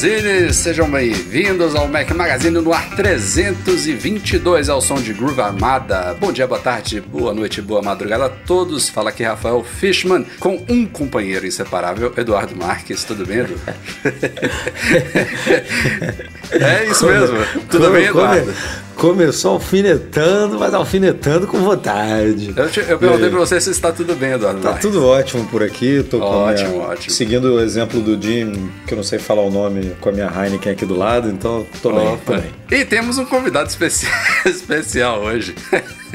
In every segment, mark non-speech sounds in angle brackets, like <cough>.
Magazine, sejam bem-vindos ao Mac Magazine no ar 322 ao som de Groove Armada. Bom dia, boa tarde, boa noite, boa madrugada a todos. Fala aqui Rafael Fishman com um companheiro inseparável, Eduardo Marques. Tudo bem, Edu? <laughs> é isso mesmo. Tudo Come- bem, Eduardo? come- Começou alfinetando, mas alfinetando com vontade. Eu, te- eu perguntei pra você se está tudo bem, Eduardo Tá tudo ótimo por aqui. Tô Ótimo, minha- ótimo. Seguindo o exemplo do Jim, que eu não sei falar o nome, com a minha Heineken aqui do lado, então tô bem, tô bem. E temos um convidado especi- <laughs> especial hoje.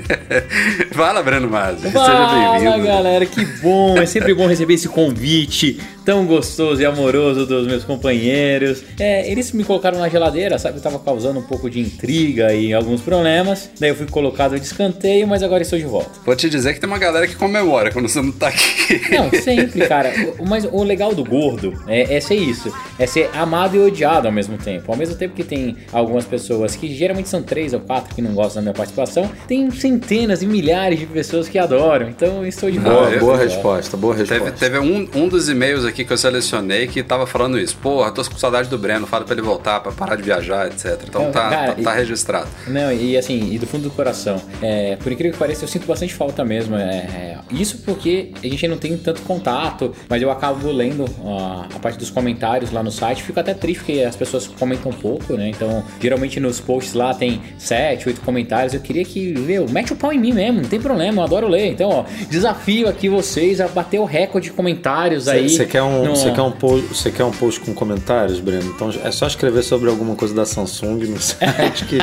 <laughs> Fala, Breno Mazzi. Seja Fala bem-vindo. galera, que bom! É sempre bom receber esse convite tão gostoso e amoroso dos meus companheiros. É, eles me colocaram na geladeira, sabe? Eu tava causando um pouco de intriga e alguns problemas. Daí eu fui colocado de escanteio, mas agora estou de volta. Vou te dizer que tem uma galera que comemora quando você não tá aqui. Não, <laughs> sempre, cara. Mas o legal do gordo é, é ser isso. É ser amado e odiado ao mesmo tempo. Ao mesmo tempo que tem algumas pessoas que geralmente são três ou quatro que não gostam da minha participação, tem centenas e milhares de pessoas que adoram. Então eu estou de volta. Boa, eu- boa resposta, boa Teve, resposta. teve um, um dos e-mails aqui que eu selecionei que tava falando isso. Porra, tô com saudade do Breno, fala pra ele voltar, pra parar de viajar, etc. Então Não, tá, cara, tá, tá registrado. Não, e assim, e do fundo do coração. É, por incrível que pareça, eu sinto bastante falta mesmo. É, é, isso porque a gente não tem tanto contato, mas eu acabo lendo ó, a parte dos comentários lá no site. Fico até triste porque as pessoas comentam pouco, né? Então, geralmente nos posts lá tem 7, 8 comentários. Eu queria que, meu, mete o pau em mim mesmo, não tem problema, eu adoro ler. Então, ó, desafio aqui vocês a bater o recorde de comentários aí. Você quer, um, no- você, quer um post, você quer um post com comentários, Breno? Então é só escrever sobre alguma coisa da Samsung no <laughs> site que,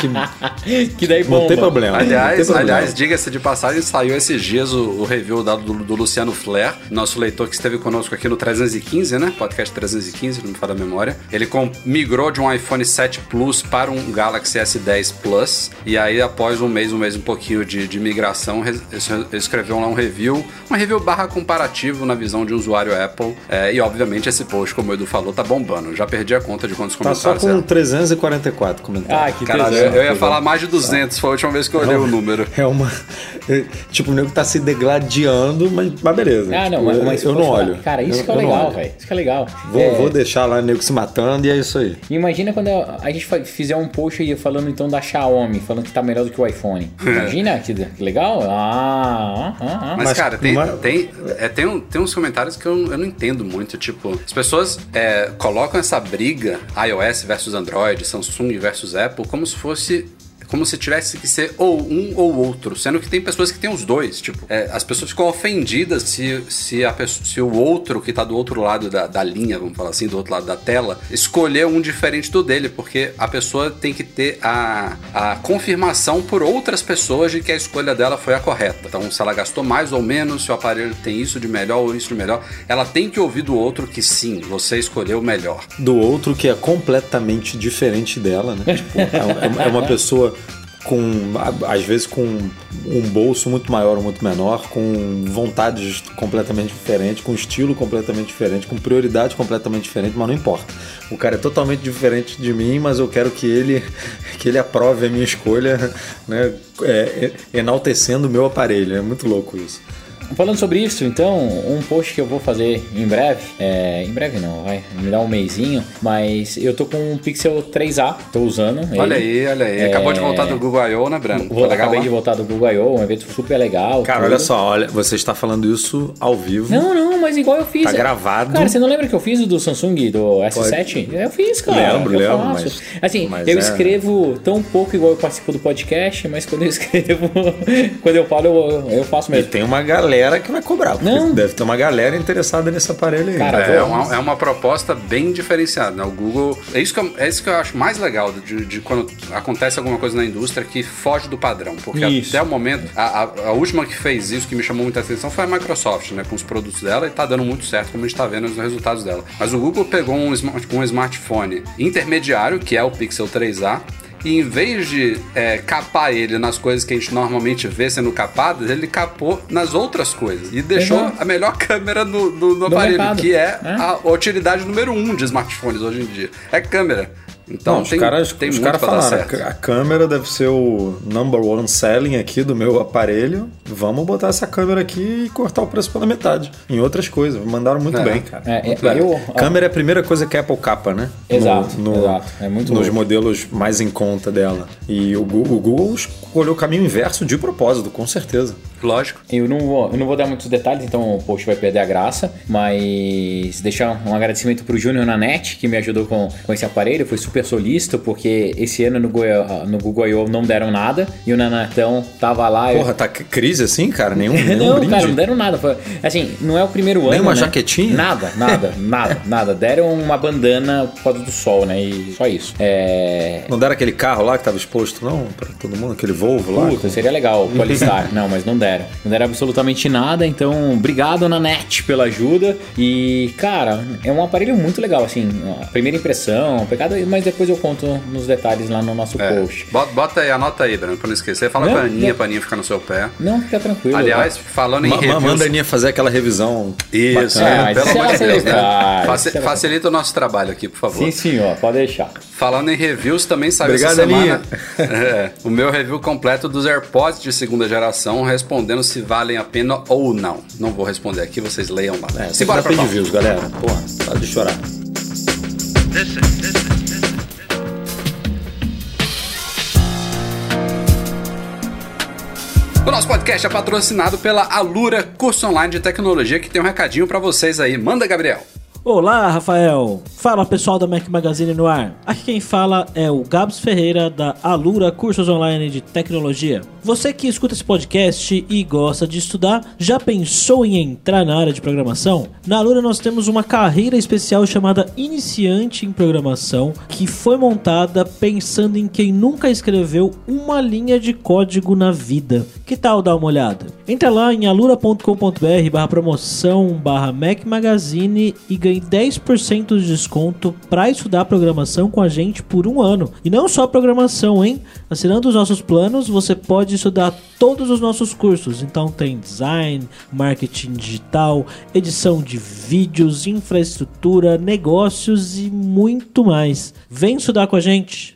que <laughs> que daí bomba. não tem problema. tem Aliás, problema. aliás, diga-se de passagem, saiu esses dias o, o review dado do, do Luciano Flair, nosso leitor que esteve conosco aqui no 315, né? Podcast 315, não me falha a memória. Ele com- migrou de um iPhone 7 Plus para um Galaxy S10 Plus. E aí, após um mês, um mês um pouquinho de, de migração, escreveu lá um review, uma review barra comparativo na visão de um usuário Apple. É, e obviamente esse post, como o Edu falou, tá bombando. Já perdi a conta de quantos Tá só comentários. com eram. 344 Ah, comentários. que Caralho, eu, eu ia falar mais de 200, foi a última vez que eu olhei o número. É uma. é, tipo, o nego tá se degladiando, mas, mas beleza. Ah, não, Tipo, mas, eu, mas eu poxa, não olho. Cara, isso Eu- que é eu legal, velho. Isso que é legal. Vou, É, vou deixar lá o nego se matando e é isso aí. Imagina quando a gente fizer um post aí falando então da Xiaomi, falando que tá melhor do que o iPhone. Imagina que, que legal? Ah, ah, ah. Mas, Mas- cara, tem, mas- tem, é, tem, um- tem uns comentários que eu, eu não entendo muito. Tipo, as pessoas é, colocam essa briga iOS versus Android, Samsung versus Apple, como se fosse. Como se tivesse que ser ou um ou outro, sendo que tem pessoas que têm os dois. Tipo, é, as pessoas ficam ofendidas se, se, a pessoa, se o outro que tá do outro lado da, da linha, vamos falar assim, do outro lado da tela, escolher um diferente do dele, porque a pessoa tem que ter a, a confirmação por outras pessoas de que a escolha dela foi a correta. Então, se ela gastou mais ou menos, se o aparelho tem isso de melhor ou isso de melhor, ela tem que ouvir do outro que sim, você escolheu o melhor. Do outro que é completamente diferente dela, né? Tipo, é, é uma pessoa com, às vezes, com um bolso muito maior ou muito menor, com vontades completamente diferentes, com estilo completamente diferente, com prioridade completamente diferente, mas não importa. O cara é totalmente diferente de mim, mas eu quero que ele, <laughs> que ele aprove a minha escolha, né? É, é, enaltecendo o meu aparelho. É muito louco isso. Falando sobre isso, então, um post que eu vou fazer em breve, é, em breve não, vai, me dá um mêsinho, mas eu tô com um Pixel 3A, tô usando ele. Olha aí, olha aí. Acabou de voltar do Google I.O., né, Breno? Vou, Foi legal acabei lá? de voltar do Google I.O., um evento super legal. Cara, tudo. olha só, olha, você está falando isso ao vivo. Não, não, mas igual eu fiz. Tá gravado. Cara, você não lembra que eu fiz o do Samsung, do S7? Eu fiz, cara. Lembro, eu lembro, faço. mas- Assim, mas eu é- escrevo tão pouco igual eu participo do podcast, mas quando eu <laughs> escrevo, quando eu falo, eu, eu faço E mesmo. tem uma galera galera que vai cobrar. Não. Deve ter uma galera interessada nesse aparelho aí. Cara, É vou- uma, é uma proposta bem diferenciada, né? O Google. É isso que eu, é isso que eu acho mais legal de, de quando acontece alguma coisa na indústria que foge do padrão. Porque Isso. até o momento, a, a- a última que fez isso, que me chamou muita atenção, foi a Microsoft, né? Com os produtos dela e tá dando muito certo, como a gente tá vendo nos resultados dela. Mas o Google pegou um, um smartphone intermediário, que é o Pixel 3A. E em vez de é, capar ele nas coisas que a gente normalmente vê sendo capadas, ele capou nas outras coisas. E deixou Exato. a melhor <laughs> câmera no, no- no Do aparelho, mercado. que é, É. a utilidade número um de smartphones hoje em dia. É câmera. Então Não, os tem, caras, tem os muito caras falaram, a câmera deve ser o number one selling aqui do meu aparelho. Vamos botar essa câmera aqui e cortar o preço pela metade. Em outras coisas. Mandaram muito É. bem, cara. É, Muito é, bem. eu- câmera é a primeira coisa que a Apple capa, né? Exato, exato. É muito Nos louco. modelos mais em conta dela. E o Google, o Google escolheu o caminho inverso de propósito, com certeza. Lógico. Eu não, vou, eu não vou dar muitos detalhes, então o post vai perder a graça, mas deixar um agradecimento pro Júnior Nanete, que me ajudou com, com esse aparelho, foi super solícito, porque esse ano no, Google- no Google I.O. não deram nada, e o Nanetão tava lá... eu- Porra, tá c- crise assim, cara? Nenhum, <laughs> nenhum não, brinde? cara, não deram nada. Assim, não é o primeiro Nem ano. uma né? jaquetinha? Nada, nada, <laughs> nada, nada. Deram uma bandana por causa do sol, né? E só isso. É. Não deram aquele carro lá que tava exposto, não? Pra todo mundo? Aquele Volvo lá? Puta, seria legal, <laughs> Polestar. não, mas não deram. Não deram absolutamente nada, então obrigado Nanete pela ajuda. E, cara, é um aparelho muito legal, assim, a primeira impressão, pegada, mas depois eu conto nos detalhes lá no nosso É. post. Bota, bota aí, anota aí, Bruno, pra não esquecer. Fala Não, com a Aninha, não. pra Aninha ficar no seu pé. Não, fica tranquilo. Aliás, falando em Ma- ma- reviews... manda a Aninha fazer aquela revisão. Isso, É, é, pelo isso amor de ela Deus, né? Faci- ela facilita o nosso trabalho aqui, por favor. Sim, senhor, pode deixar. Falando em reviews, também saiu Obrigado, essa semana Aninha. <laughs> é, o meu review completo dos AirPods de segunda geração, respondendo se valem a pena ou não. Não vou responder aqui, vocês leiam lá. É, Simbora Simbora pra de views, galera. Porra, tá de chorar. O nosso podcast é patrocinado pela Alura Curso Online de Tecnologia, que tem um recadinho pra vocês aí. Manda, Gabriel. Olá, Rafael. Fala pessoal da Mac Magazine no ar. Aqui quem fala é o Gabs Ferreira da Alura Cursos Online de Tecnologia. Você que escuta esse podcast e gosta de estudar, já pensou em entrar na área de programação? Na Alura nós temos uma carreira especial chamada Iniciante em Programação, que foi montada pensando em quem nunca escreveu uma linha de código na vida. Que tal dar uma olhada? Entra lá em alura.com.br barra promoção barra Mac Magazine e ganhe 10% de desconto para estudar programação com a gente por um ano. E não só programação, hein? Assinando os nossos planos, você pode estudar todos os nossos cursos. Então tem design, marketing digital, edição de vídeos, infraestrutura, negócios e muito mais. Vem estudar com a gente!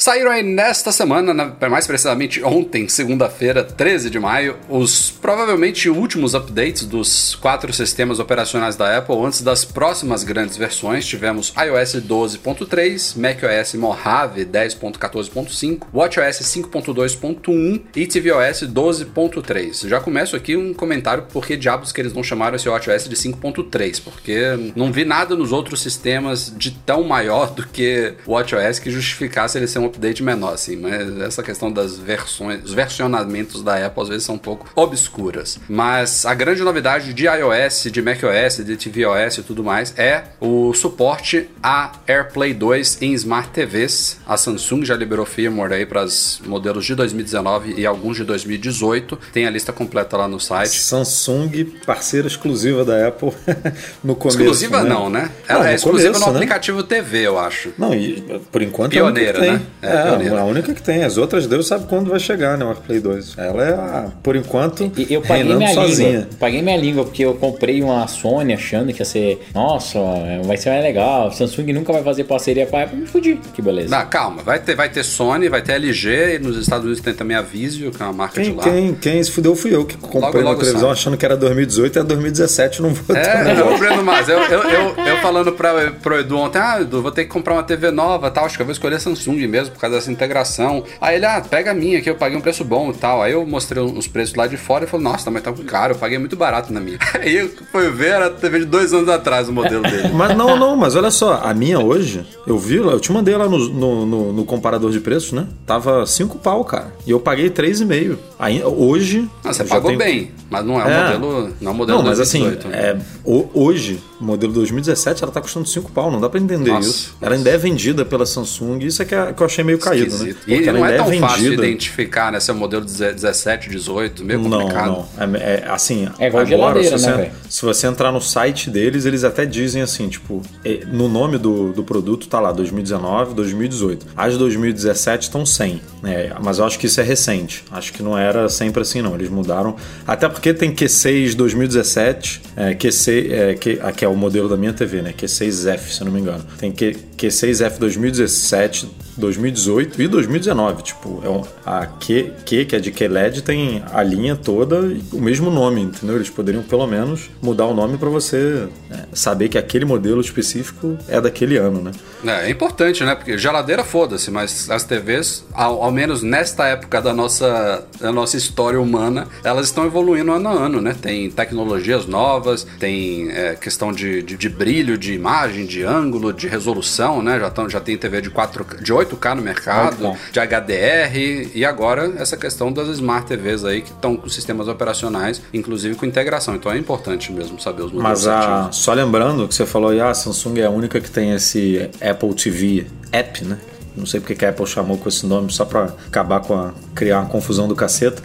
Saíram aí nesta semana, na- mais precisamente ontem, segunda-feira, 13 de maio, os provavelmente últimos updates dos quatro sistemas operacionais da Apple antes das próximas grandes versões. Tivemos iOS 12.3, macOS Mojave 10.14.5, watchOS 5.2.1 e tvOS 12.3. Já começo aqui um comentário por que diabos que eles não chamaram esse watchOS de 5.3, porque não vi nada nos outros sistemas de tão maior do que o watchOS que justificasse ele ser um update menor, assim. Mas essa questão das versões, os versionamentos da Apple às vezes são um pouco obscuras. Mas a grande novidade de iOS, de macOS, de tvOS e tudo mais é o suporte a AirPlay 2 em Smart TVs. A Samsung já liberou firmware aí para os modelos de 2019 e alguns de 2018. Tem a lista completa lá no site. Samsung, parceira exclusiva da Apple <laughs> no começo. Exclusiva né? não, né? Não, Ela é no exclusiva começo, no né? aplicativo TV, eu acho. Não, e por enquanto Pioneira, é a única né? É, É, pioneira. a única que tem. As outras, Deus sabe quando vai chegar, né? O AirPlay 2. Ela é, a, por enquanto, E Eu paguei minha sozinha. língua. Paguei minha língua porque eu comprei uma Sony achando que ia ser, nossa, vai ser mais legal. Samsung nunca vai fazer parceria com a Apple. Me fudi. Que beleza. Não, calma, vai ter, vai ter Sony, vai ter LG, e nos Estados Unidos tem também a Vizio, que é uma marca Quem, de lá. quem, quem se fudeu fui eu, que comprei Logo, logo na televisão sai. achando que era 2018 e é 2017, não vou ter É, não, Breno Mas, eu, eu, eu, eu falando pra, pro Edu ontem, ah, Edu, vou ter que comprar uma TV nova tal, acho que eu vou escolher a Samsung mesmo, por causa dessa integração. Aí ele, ah, pega a minha que eu paguei um preço bom e tal. Aí eu mostrei os preços lá de fora e falou, nossa, mas tá caro, eu paguei muito barato na minha. <laughs> Aí eu fui ver, era TV de dois anos atrás o modelo dele. <laughs> Mas não, não, mas olha só, a minha hoje, eu vi, lá, eu te mandei lá no, no, no- no comparador de preços, né? Tava 5 pau, cara. E eu paguei 3,5. Aí, hoje. Ah, você pagou tenho- bem, mas não é um É. modelo. Não é um modelo Não, mas assim, 2018, é, ho- hoje, modelo 2017, ela tá custando 5 pau, não dá pra entender Nossa, isso. Ela ainda é vendida pela Samsung, isso é que, é- que eu achei meio caído, né? Esquisito. Porque E não é ainda tão fácil vendida- identificar, né? Se é o modelo 17, 18, meio Não, complicado. não. É, é, assim, É igual agora, se, né, você, velho? se você entrar no site deles, eles até dizem assim, tipo, é, no nome do, do produto tá lá 2019, 2018. As 2017 estão 100, né? Mas eu acho que isso é recente. Acho que não era sempre assim, não. Eles mudaram. Até porque tem Q6 2017, é, Q6, é, Q, aqui é o modelo da minha TV, né? Q6F, se eu não me engano. Tem Q, Q6F 2017, 2018 e 2019. Tipo, é um, a Q, Q, que é de QLED, tem a linha toda o mesmo nome, entendeu? Eles poderiam pelo menos mudar o nome para você é, saber que aquele modelo específico é daquele ano, né? É, é importante, né? Porque geladeira, foda-se, mas as TVs, ao, ao menos nesta época da nossa, da nossa história humana, elas estão evoluindo ano a ano, né? Tem tecnologias novas, tem é, questão de, de, de brilho, de imagem, de ângulo, de resolução, né? Já, tão, já tem TV de, 4, de 8K no mercado, 8K. de HDR, e agora essa questão das Smart TVs aí que estão com sistemas operacionais, inclusive com integração. Então é importante mesmo saber os modelos Mas a, certinhos. só lembrando que você falou, ah, a Samsung é a única que tem esse Apple TV App, né? Não sei porque que a Apple chamou com esse nome, só pra acabar com a. criar uma confusão do caceta.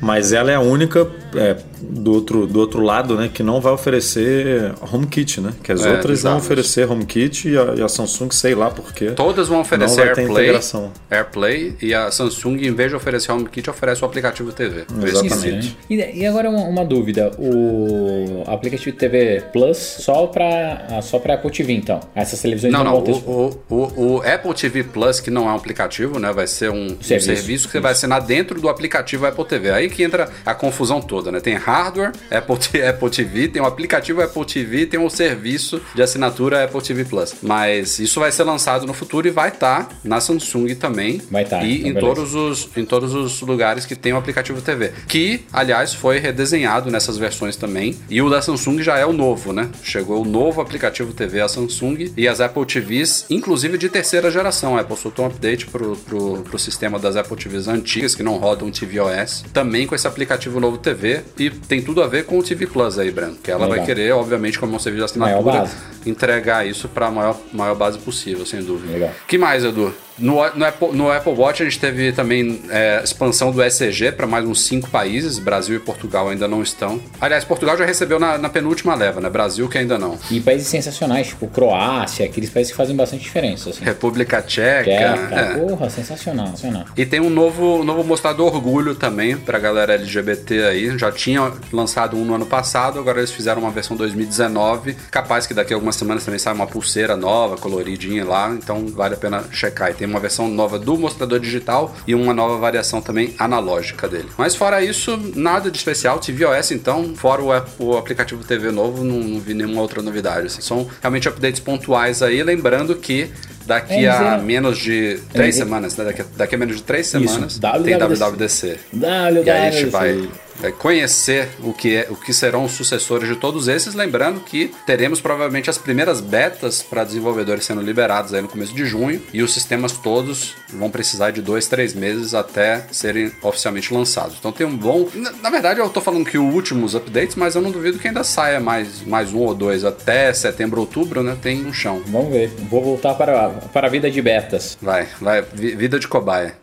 Mas ela é a única é, do, outro, do outro lado, né, que não vai oferecer HomeKit, né? Que as É, outras vão exato. oferecer HomeKit e a, e a Samsung, sei lá por quê. Todas vão oferecer Não vai ter AirPlay, integração. AirPlay e a Samsung, em vez de oferecer HomeKit, oferece o aplicativo TV. Exatamente. E, e agora uma, uma dúvida, o aplicativo TV Plus só pra, só pra Apple TV então? Essas televisões Não, não, não. vão ter... O, o, o, o Apple TV Plus, que não é um aplicativo, né? Vai ser um, um Serviço. serviço, que você vai assinar dentro do aplicativo Apple TV. Aí que entra a confusão toda, né? Tem hardware, Apple, <laughs> Apple TV, tem o aplicativo Apple TV, tem o serviço de assinatura Apple TV Plus. Mas isso vai ser lançado no futuro e vai estar na Samsung também. Vai tá, E então em, beleza. todos os, em todos os lugares que tem o aplicativo TV. Que, aliás, foi redesenhado nessas versões também. E o da Samsung já é o novo, né? Chegou o novo aplicativo TV à Samsung e as Apple TVs, inclusive de terceira geração. A Apple soltou um update pro, pro, pro sistema das Apple TVs antigas que não rodam tvOS, também com esse aplicativo novo TV. E tem tudo a ver com o TV Plus aí, Breno. Que ela vai Legal. querer, obviamente, como um serviço de assinatura, entregar isso para a maior, maior base possível, sem dúvida. Legal. que mais, Edu? No, no, Apple, no Apple Watch a gente teve também é, expansão do ECG para mais uns cinco países. Brasil e Portugal ainda não estão. Aliás, Portugal já recebeu na, na penúltima leva, né? Brasil que ainda não. E países sensacionais, tipo Croácia, aqueles países que fazem bastante diferença, assim. República Tcheca. Tcheca, é. porra, sensacional, sensacional. E tem um novo, novo mostrador orgulho também pra galera LGBT aí. Já tinha lançado um no ano passado, agora eles fizeram uma versão 2019. Capaz que daqui a algumas semanas também sai uma pulseira nova, coloridinha lá. Então vale a pena checar. E tem uma versão nova do mostrador digital e uma nova variação também analógica dele. Mas fora isso, nada de especial. tvOS então, fora o, o aplicativo TV novo, não, não vi nenhuma outra novidade. assim. São realmente updates pontuais aí. Lembrando que daqui É, a menos de três dizer- semanas, né? Daqui, a- daqui a menos de três semanas tem WWDC. WWDC. WWDC. E aí a gente vai, vai conhecer o que, é, o que serão os sucessores de todos esses, lembrando que teremos provavelmente as primeiras betas para desenvolvedores sendo liberados aí no começo de junho e os sistemas todos vão precisar de dois, três meses até serem oficialmente lançados. Então tem um bom. Na, na verdade, eu tô falando que os últimos updates, mas eu não duvido que ainda saia mais, mais um ou dois até setembro, outubro, né? Tem um chão. Vamos ver. Vou voltar para, para a vida de betas. Vai, vai, vi- vida de cobaia.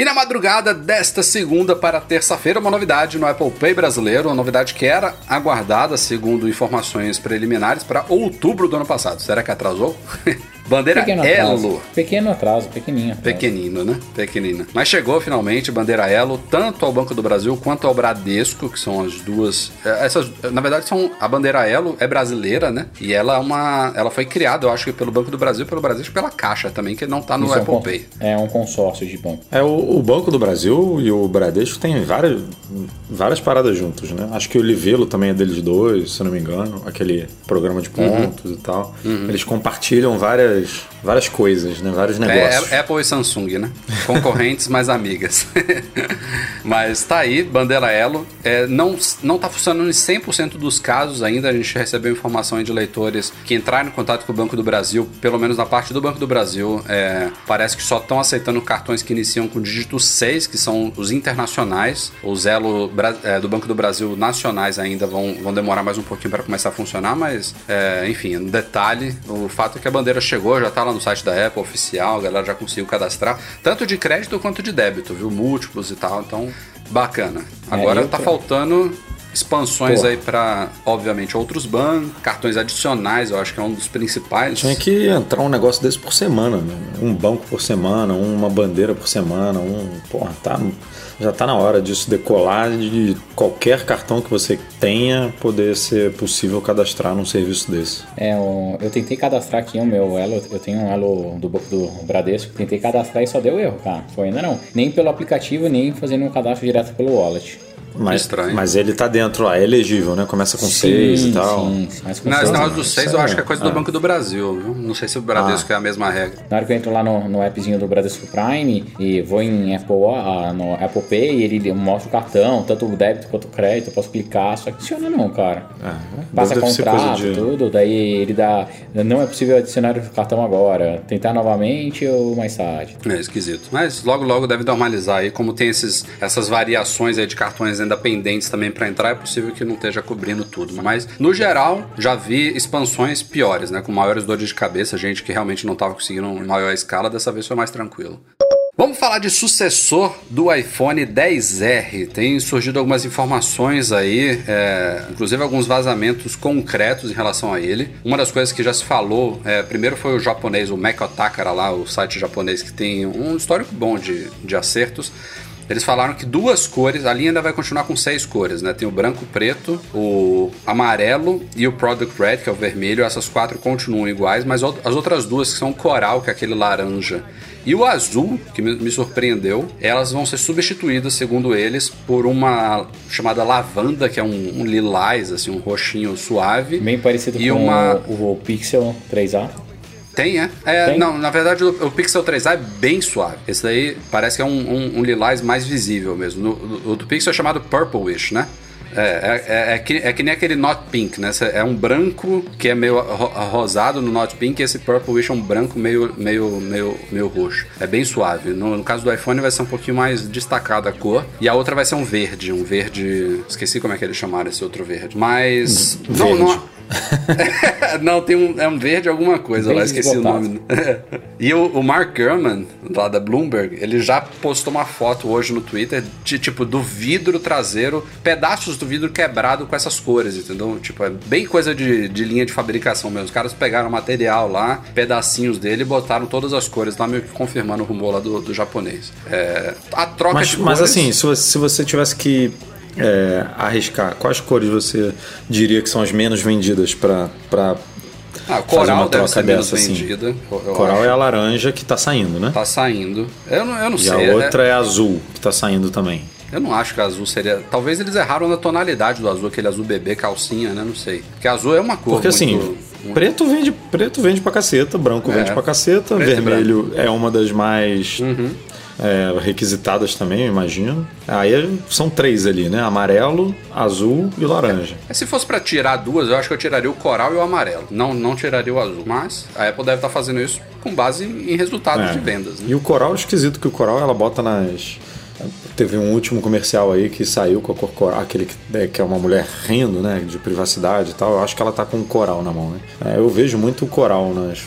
E na madrugada desta segunda para terça-feira, uma novidade no Apple Pay brasileiro, uma novidade que era aguardada, segundo informações preliminares, para outubro do ano passado. Será que atrasou? <laughs> Bandeira Pequeno atraso. Elo. Pequeno atraso, pequenininho. atraso. Pequenino, né? Pequenina. Mas chegou finalmente bandeira Elo, tanto ao Banco do Brasil quanto ao Bradesco, que são as duas. eh, Essas, na verdade, são a bandeira Elo é brasileira, né? E ela é uma, ela foi criada, eu acho que pelo Banco do Brasil, pelo Bradesco, e pela Caixa também, que não tá no Isso é um Apple Pay. É um consórcio de banco. É, o, O, Banco do Brasil e o Bradesco têm várias, várias paradas juntos, né? Acho que o Livelo também é deles dois, se não me engano. Aquele programa de pontos e tal. Eles compartilham várias, várias coisas, né? Vários negócios. É, Apple e Samsung, né? Concorrentes, <laughs> mas amigas. <laughs> mas tá aí, Bandeira Elo. É, não, não tá funcionando em 100% dos casos ainda. A gente recebeu informação de leitores que entraram em contato com o Banco do Brasil, pelo menos na parte do Banco do Brasil. é, parece que só estão aceitando cartões que iniciam com dígito 6, que são os internacionais. Os Elo é, do Banco do Brasil nacionais ainda vão, vão demorar mais um pouquinho para começar a funcionar, mas é, enfim, no detalhe, o fato é que a bandeira chegou, já tá lá no site da Apple oficial, a galera já conseguiu cadastrar, tanto de crédito quanto de débito, viu? Múltiplos e tal, então bacana. Agora eu tá faltando expansões Pô. aí para, obviamente, outros bancos, cartões adicionais, eu acho que é um dos principais. Tinha que entrar um negócio desse por semana, né? Um banco por semana, uma bandeira por semana, um. Porra, tá, já tá na hora disso decolar de qualquer cartão que você tenha poder ser possível cadastrar num serviço desse. É, eu tentei cadastrar aqui o meu Elo, eu tenho um Elo do, do Bradesco, tentei cadastrar e só deu erro, cara. Foi ainda não. Nem pelo aplicativo, nem fazendo um cadastro direto pelo wallet. Mas, Estranho. mas ele tá dentro lá, é elegível, né? Começa com seis e tal. Sim, sim. Mas com Não, esse seis, negócio seis isso eu acho é- que é coisa é. do Banco do Brasil, viu? Não sei se o Bradesco é a mesma regra. Na hora que eu entro lá no, no appzinho do Bradesco Prime e vou em Apple, ah, no Apple Pay, ele mostra o cartão, tanto o débito quanto o crédito, eu posso clicar, só que funciona não, cara. Passa deve ser coisa contrato, de- tudo, daí ele dá. Não é possível adicionar o cartão agora. Tentar novamente ou mais tarde. É esquisito. Mas logo, logo deve normalizar aí. Como tem esses, essas variações aí de cartões ainda pendentes também pra entrar, é possível que não esteja cobrindo tudo. Mas, no geral, já vi expansões piores, né? Com maiores dores de cabeça, gente que realmente não tava conseguindo em maior escala. Dessa vez foi mais tranquilo. Vamos falar de sucessor do iPhone 10R. Tem surgido algumas informações aí, é, inclusive alguns vazamentos concretos em relação a ele. Uma das coisas que já se falou, é, primeiro foi o japonês, o Mac Otakara lá, o site japonês que tem um histórico bom de, de acertos. Eles falaram que duas cores, a linha ainda vai continuar com seis cores, né? Tem o branco, preto, o amarelo e o Product Red, que é o vermelho. Essas quatro continuam iguais, mas as outras duas, que são o coral, que é aquele laranja, e o azul, que me, me surpreendeu, elas vão ser substituídas, segundo eles, por uma chamada lavanda, que é um, um lilás, assim, um roxinho suave. Bem parecido E com uma- o, o Pixel 3A. Tem, é? É, Tem? Não, na verdade o, o Pixel 3A é bem suave. Esse daí parece que é um, um, um lilás mais visível mesmo. No- O, do Pixel é chamado Purplish, né? É, é, é, é que, é que nem aquele Not Pink, né? É um branco que é meio ro- rosado no Not Pink e esse Purplish é um branco meio, meio, meio, meio roxo. É bem suave. No, no caso do iPhone vai ser um pouquinho mais destacada a cor. E a outra vai ser um verde. Um verde... Esqueci como é que eles chamaram esse outro verde. Mas... Verde. não... não, <laughs> tem um, é um verde alguma coisa lá, Verde esqueci o desbotado. nome. <laughs> e o, o Mark Gurman, lá da Bloomberg, ele já postou uma foto hoje no Twitter de tipo do vidro traseiro, pedaços do vidro quebrado com essas cores, entendeu? Tipo, é bem coisa de, de linha de fabricação mesmo. Os caras pegaram o material lá, pedacinhos dele e botaram todas as cores lá, meio que confirmando o rumor lá do, do japonês. É, a troca Mas, de mas cores- assim, se você, se você tivesse que é, arriscar, quais cores você diria que são as menos vendidas para ah, coral uma deve ser menos dessa assim? vendida. eu- eu Coral acho. é a laranja que tá saindo, né? Tá saindo. Eu não, eu não E sei. a é- outra é azul, que tá saindo também. Eu não acho que azul seria. Talvez eles erraram na tonalidade do azul, aquele azul bebê, calcinha, né? Não sei. Porque azul é uma cor. Porque assim, muito- muito- preto vende, preto vende pra caceta, branco É. vende pra caceta, Preto e vermelho é uma das mais Uhum. É, requisitadas também, eu imagino. Aí são três ali, né? Amarelo, azul e laranja. É, Se fosse pra tirar duas, eu acho que eu tiraria o coral e o amarelo. Não, não tiraria o azul. Mas a Apple deve estar fazendo isso com base em resultados É. de vendas. Né? E o coral é esquisito que o coral ela bota nas. Teve um último comercial aí que saiu com a cor coral, aquele que é, que é uma mulher rindo, né? De privacidade e tal. Eu acho que ela tá com um coral na mão, né? É, eu vejo muito o coral nas.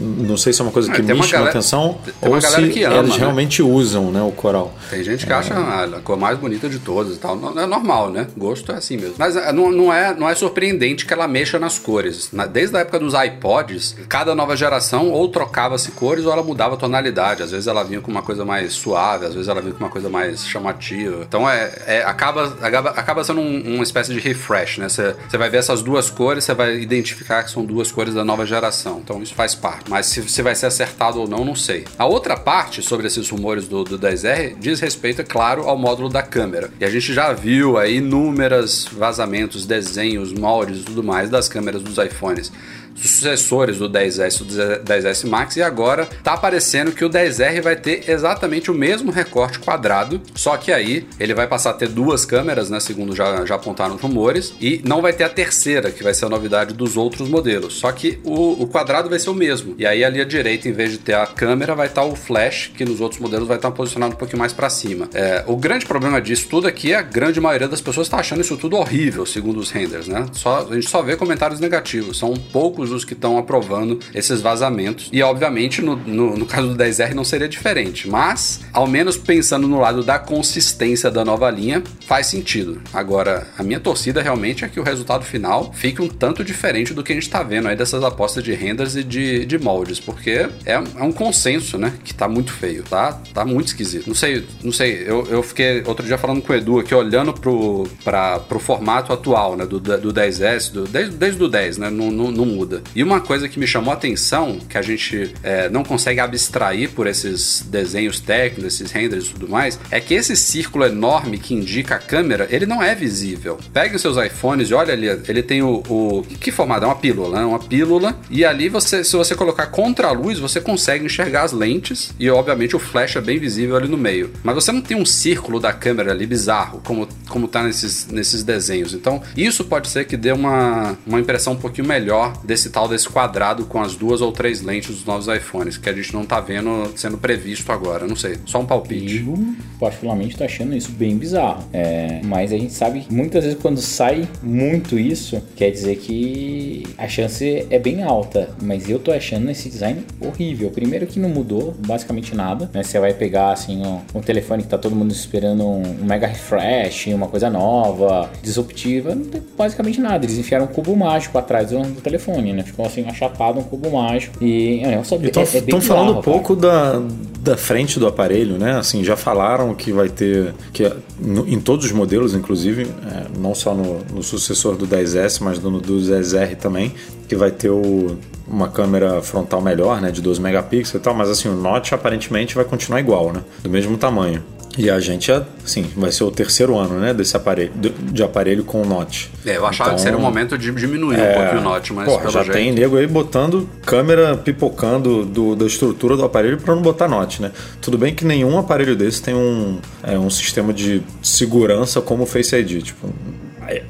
Não sei se é uma coisa Ah, que me chama galera- atenção ou se ama, eles né? realmente usam né, o coral. Tem gente que acha ah, a cor mais bonita de todas e tal. É normal, né? Gosto é assim mesmo. Mas ah, não, não, é, não é surpreendente que ela mexa nas cores. Desde a época dos iPods, cada nova geração ou trocava-se cores ou ela mudava a tonalidade. Às vezes ela vinha com uma coisa mais suave, às vezes ela vinha com uma coisa mais chamativa. Então é, é- acaba, acaba, acaba sendo um- uma espécie de refresh, né? Você vai ver essas duas cores, você vai identificar que são duas cores da nova geração. Então isso faz faz parte. Mas se, se vai ser acertado ou não, não sei. A outra parte sobre esses rumores do, do 10R diz respeito, é claro, ao módulo da câmera. E a gente já viu aí inúmeros vazamentos, desenhos, moldes e tudo mais das câmeras dos iPhones sucessores do 10S e do 10S Max e agora tá aparecendo que o 10R vai ter exatamente o mesmo recorte quadrado, só que aí ele vai passar a ter duas câmeras, né, segundo já, já apontaram rumores, e não vai ter a terceira, que vai ser a novidade dos outros modelos, só que o, o quadrado vai ser o mesmo, e aí ali à direita, em vez de ter a câmera, vai estar tá o flash, que nos outros modelos vai estar tá posicionado um pouquinho mais para cima. É, o grande problema disso tudo é a grande maioria das pessoas está achando isso tudo horrível, segundo os renders, né? Só, a gente só vê comentários negativos, são poucos os que estão aprovando esses vazamentos. E obviamente no, no, no, caso do 10R não seria diferente, mas ao menos pensando no lado da consistência da nova linha, faz sentido. Agora, a minha torcida realmente é que o resultado final fique um tanto diferente do que a gente está vendo aí dessas apostas de renders e de, de moldes, porque é, é um consenso, né? Que tá muito feio, tá? Tá muito esquisito. Não sei, não sei, eu, eu fiquei outro dia falando com o Edu aqui, olhando pro, pra, pro formato atual, né? Do, do 10S, do, desde, desde o 10, né? Não, não, não muda. E uma coisa que me chamou a atenção, que a gente é, não consegue abstrair por esses desenhos técnicos, esses renders e tudo mais, é que esse círculo enorme que indica a câmera, ele não é visível. Pegue os seus iPhones e olha ali, ele tem o, o que formato? É uma pílula, né? Uma pílula. E ali você, se você colocar contra a luz, você consegue enxergar as lentes e obviamente o flash é bem visível ali no meio. Mas você não tem um círculo da câmera ali bizarro, como, como tá nesses, nesses desenhos. Então, isso pode ser que dê uma, uma impressão um pouquinho melhor desse tal desse quadrado com as duas ou três lentes dos novos iPhones, que a gente não tá vendo sendo previsto agora. Não sei, só um palpite. Eu, particularmente, tô achando isso bem bizarro. É, mas a gente sabe que muitas vezes quando sai muito isso, quer dizer que a chance é bem alta. Mas eu tô achando esse design horrível. Primeiro que não mudou basicamente nada. Né? Você vai pegar assim um, um telefone que tá todo mundo esperando um, um mega refresh, uma coisa nova, disruptiva, não tem basicamente nada. Eles enfiaram um cubo mágico atrás do, do telefone, né? Ficou assim achatado, um cubo mágico. E é, só, Estão é, é falando um pouco da, da frente do aparelho, né? Assim, já falaram que vai ter que no, em todos os modelos, inclusive, é, não só no, no, sucessor do 10S, mas do, do 10R também, que vai ter o, uma câmera frontal melhor, né, de 12 megapixels e tal, mas assim, o notch aparentemente vai continuar igual, né? Do mesmo tamanho. E a gente, assim, vai ser o terceiro ano, né, desse aparelho, de aparelho com notch. É, eu achava então, que seria o então, momento de diminuir é, um pouquinho o notch, mas porra, já jeito... tem nego aí botando câmera pipocando do, da estrutura do aparelho para não botar notch, né? Tudo bem que nenhum aparelho desse tem um, é, um sistema de segurança como o Face ID, tipo,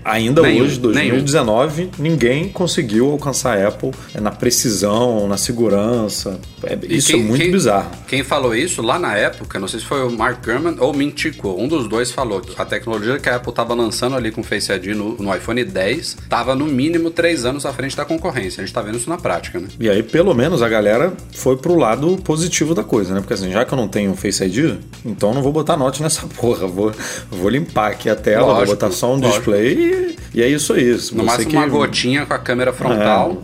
Ainda nenhum, hoje, 2019, nenhum. ninguém conseguiu alcançar a Apple na precisão, na segurança. É, isso quem, é muito quem, bizarro. Quem falou isso lá na época, não sei se foi o Mark Gurman ou o Ming um dos dois falou que a tecnologia que a Apple estava lançando ali com o Face ID no, no iPhone 10 estava no mínimo três anos à frente da concorrência. A gente está vendo isso na prática, né? E aí, pelo menos, a galera foi pro lado positivo da coisa, né? Porque assim, já que eu não tenho Face ID, então não vou botar note nessa <laughs> porra. Vou, vou limpar aqui a tela, lógico, vou botar só um lógico. display e, e é isso aí. Você no máximo que... uma gotinha com a câmera frontal.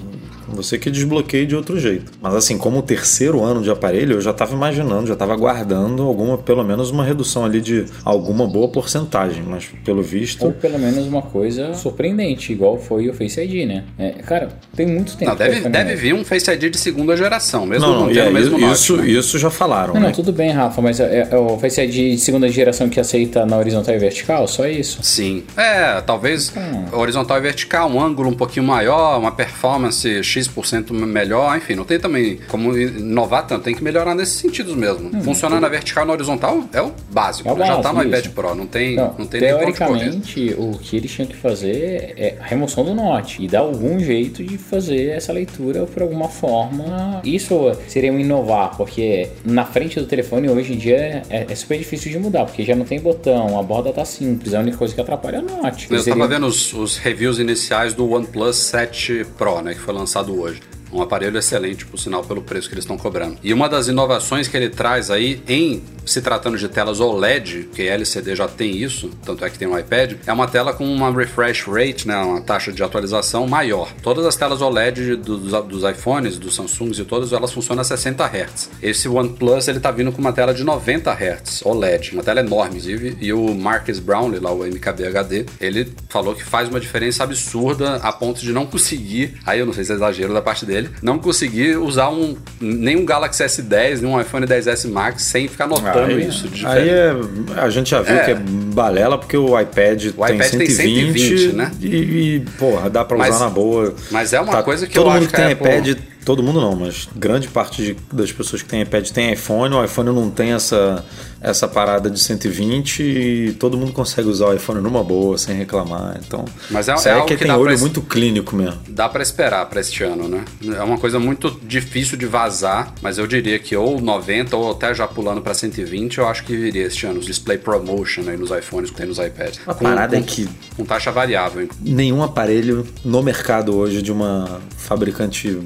É você que desbloqueie de outro jeito. Mas assim, como terceiro ano de aparelho, eu já estava imaginando, já estava aguardando alguma, pelo menos uma redução ali de alguma boa porcentagem, mas pelo visto. Ou pelo menos uma coisa surpreendente, igual foi o Face ID, né? É, cara, tem muito tempo. Não, deve, deve vir um Face ID de segunda geração, mesmo não, não, não tendo é, o mesmo isso, note, né? isso já falaram. Não, né? não, tudo bem, Rafa, mas é, é, o Face ID de segunda geração que aceita na horizontal e vertical, só isso? Sim. É, talvez ah. horizontal e vertical, um ângulo um pouquinho maior, uma performance X% melhor melhor, enfim, não tem também como inovar tanto, tem que melhorar nesses sentidos mesmo. Hum, Funcionar na vertical e na horizontal é o básico, é o básico já tá no iPad Pro, não tem, não, não tem Teoricamente, o que eles tinham que fazer é a remoção do note e dar algum jeito de fazer essa leitura por alguma forma. Isso seria um inovar, porque na frente do telefone hoje em dia é, é super difícil de mudar, porque já não tem botão, a borda tá simples, a única coisa que atrapalha é o note. Eu seria... tava vendo os, os reviews iniciais do OnePlus 7 Pro, né, que foi lançado hoje. Um aparelho excelente, por sinal, pelo preço que eles estão cobrando. E uma das inovações que ele traz aí, em se tratando de telas OLED, que LCD já tem isso, tanto é que tem um iPad, é uma tela com uma refresh rate, né, uma taxa de atualização maior. Todas as telas OLED dos, dos iPhones, dos Samsungs e todas, elas funcionam a 60 Hz. Esse OnePlus, ele tá vindo com uma tela de 90 Hz, OLED, uma tela enorme, inclusive, e o Marcus Brownlee, lá o MKBHD, ele falou que faz uma diferença absurda a ponto de não conseguir, aí eu não sei se é exagero da parte dele, dele, não consegui usar um, nem um Galaxy S10, nem um iPhone 10S Max sem ficar notando Aí- isso. de Aí é, a gente já viu É. que é balela, porque o iPad, O tem, iPad tem 120, 120, né? E, e, porra, dá pra usar Mas- na boa. mas é uma Tá- coisa que todo eu mundo acho que tem iPad, todo mundo não, mas grande parte de- das pessoas que tem iPad tem iPhone, o iPhone não tem essa, essa parada de 120 e todo mundo consegue usar o iPhone numa boa, sem reclamar. Então, Mas é- é aí algo que que tem dá olho es- muito clínico mesmo. Dá pra esperar pra este ano, né? É uma coisa muito difícil de vazar, mas eu diria que ou 90 ou até já pulando pra 120, eu acho que viria este ano os display promotion aí nos iPhones que tem nos iPads. A parada é que com taxa variável. hein? nenhum aparelho no mercado hoje de uma fabricante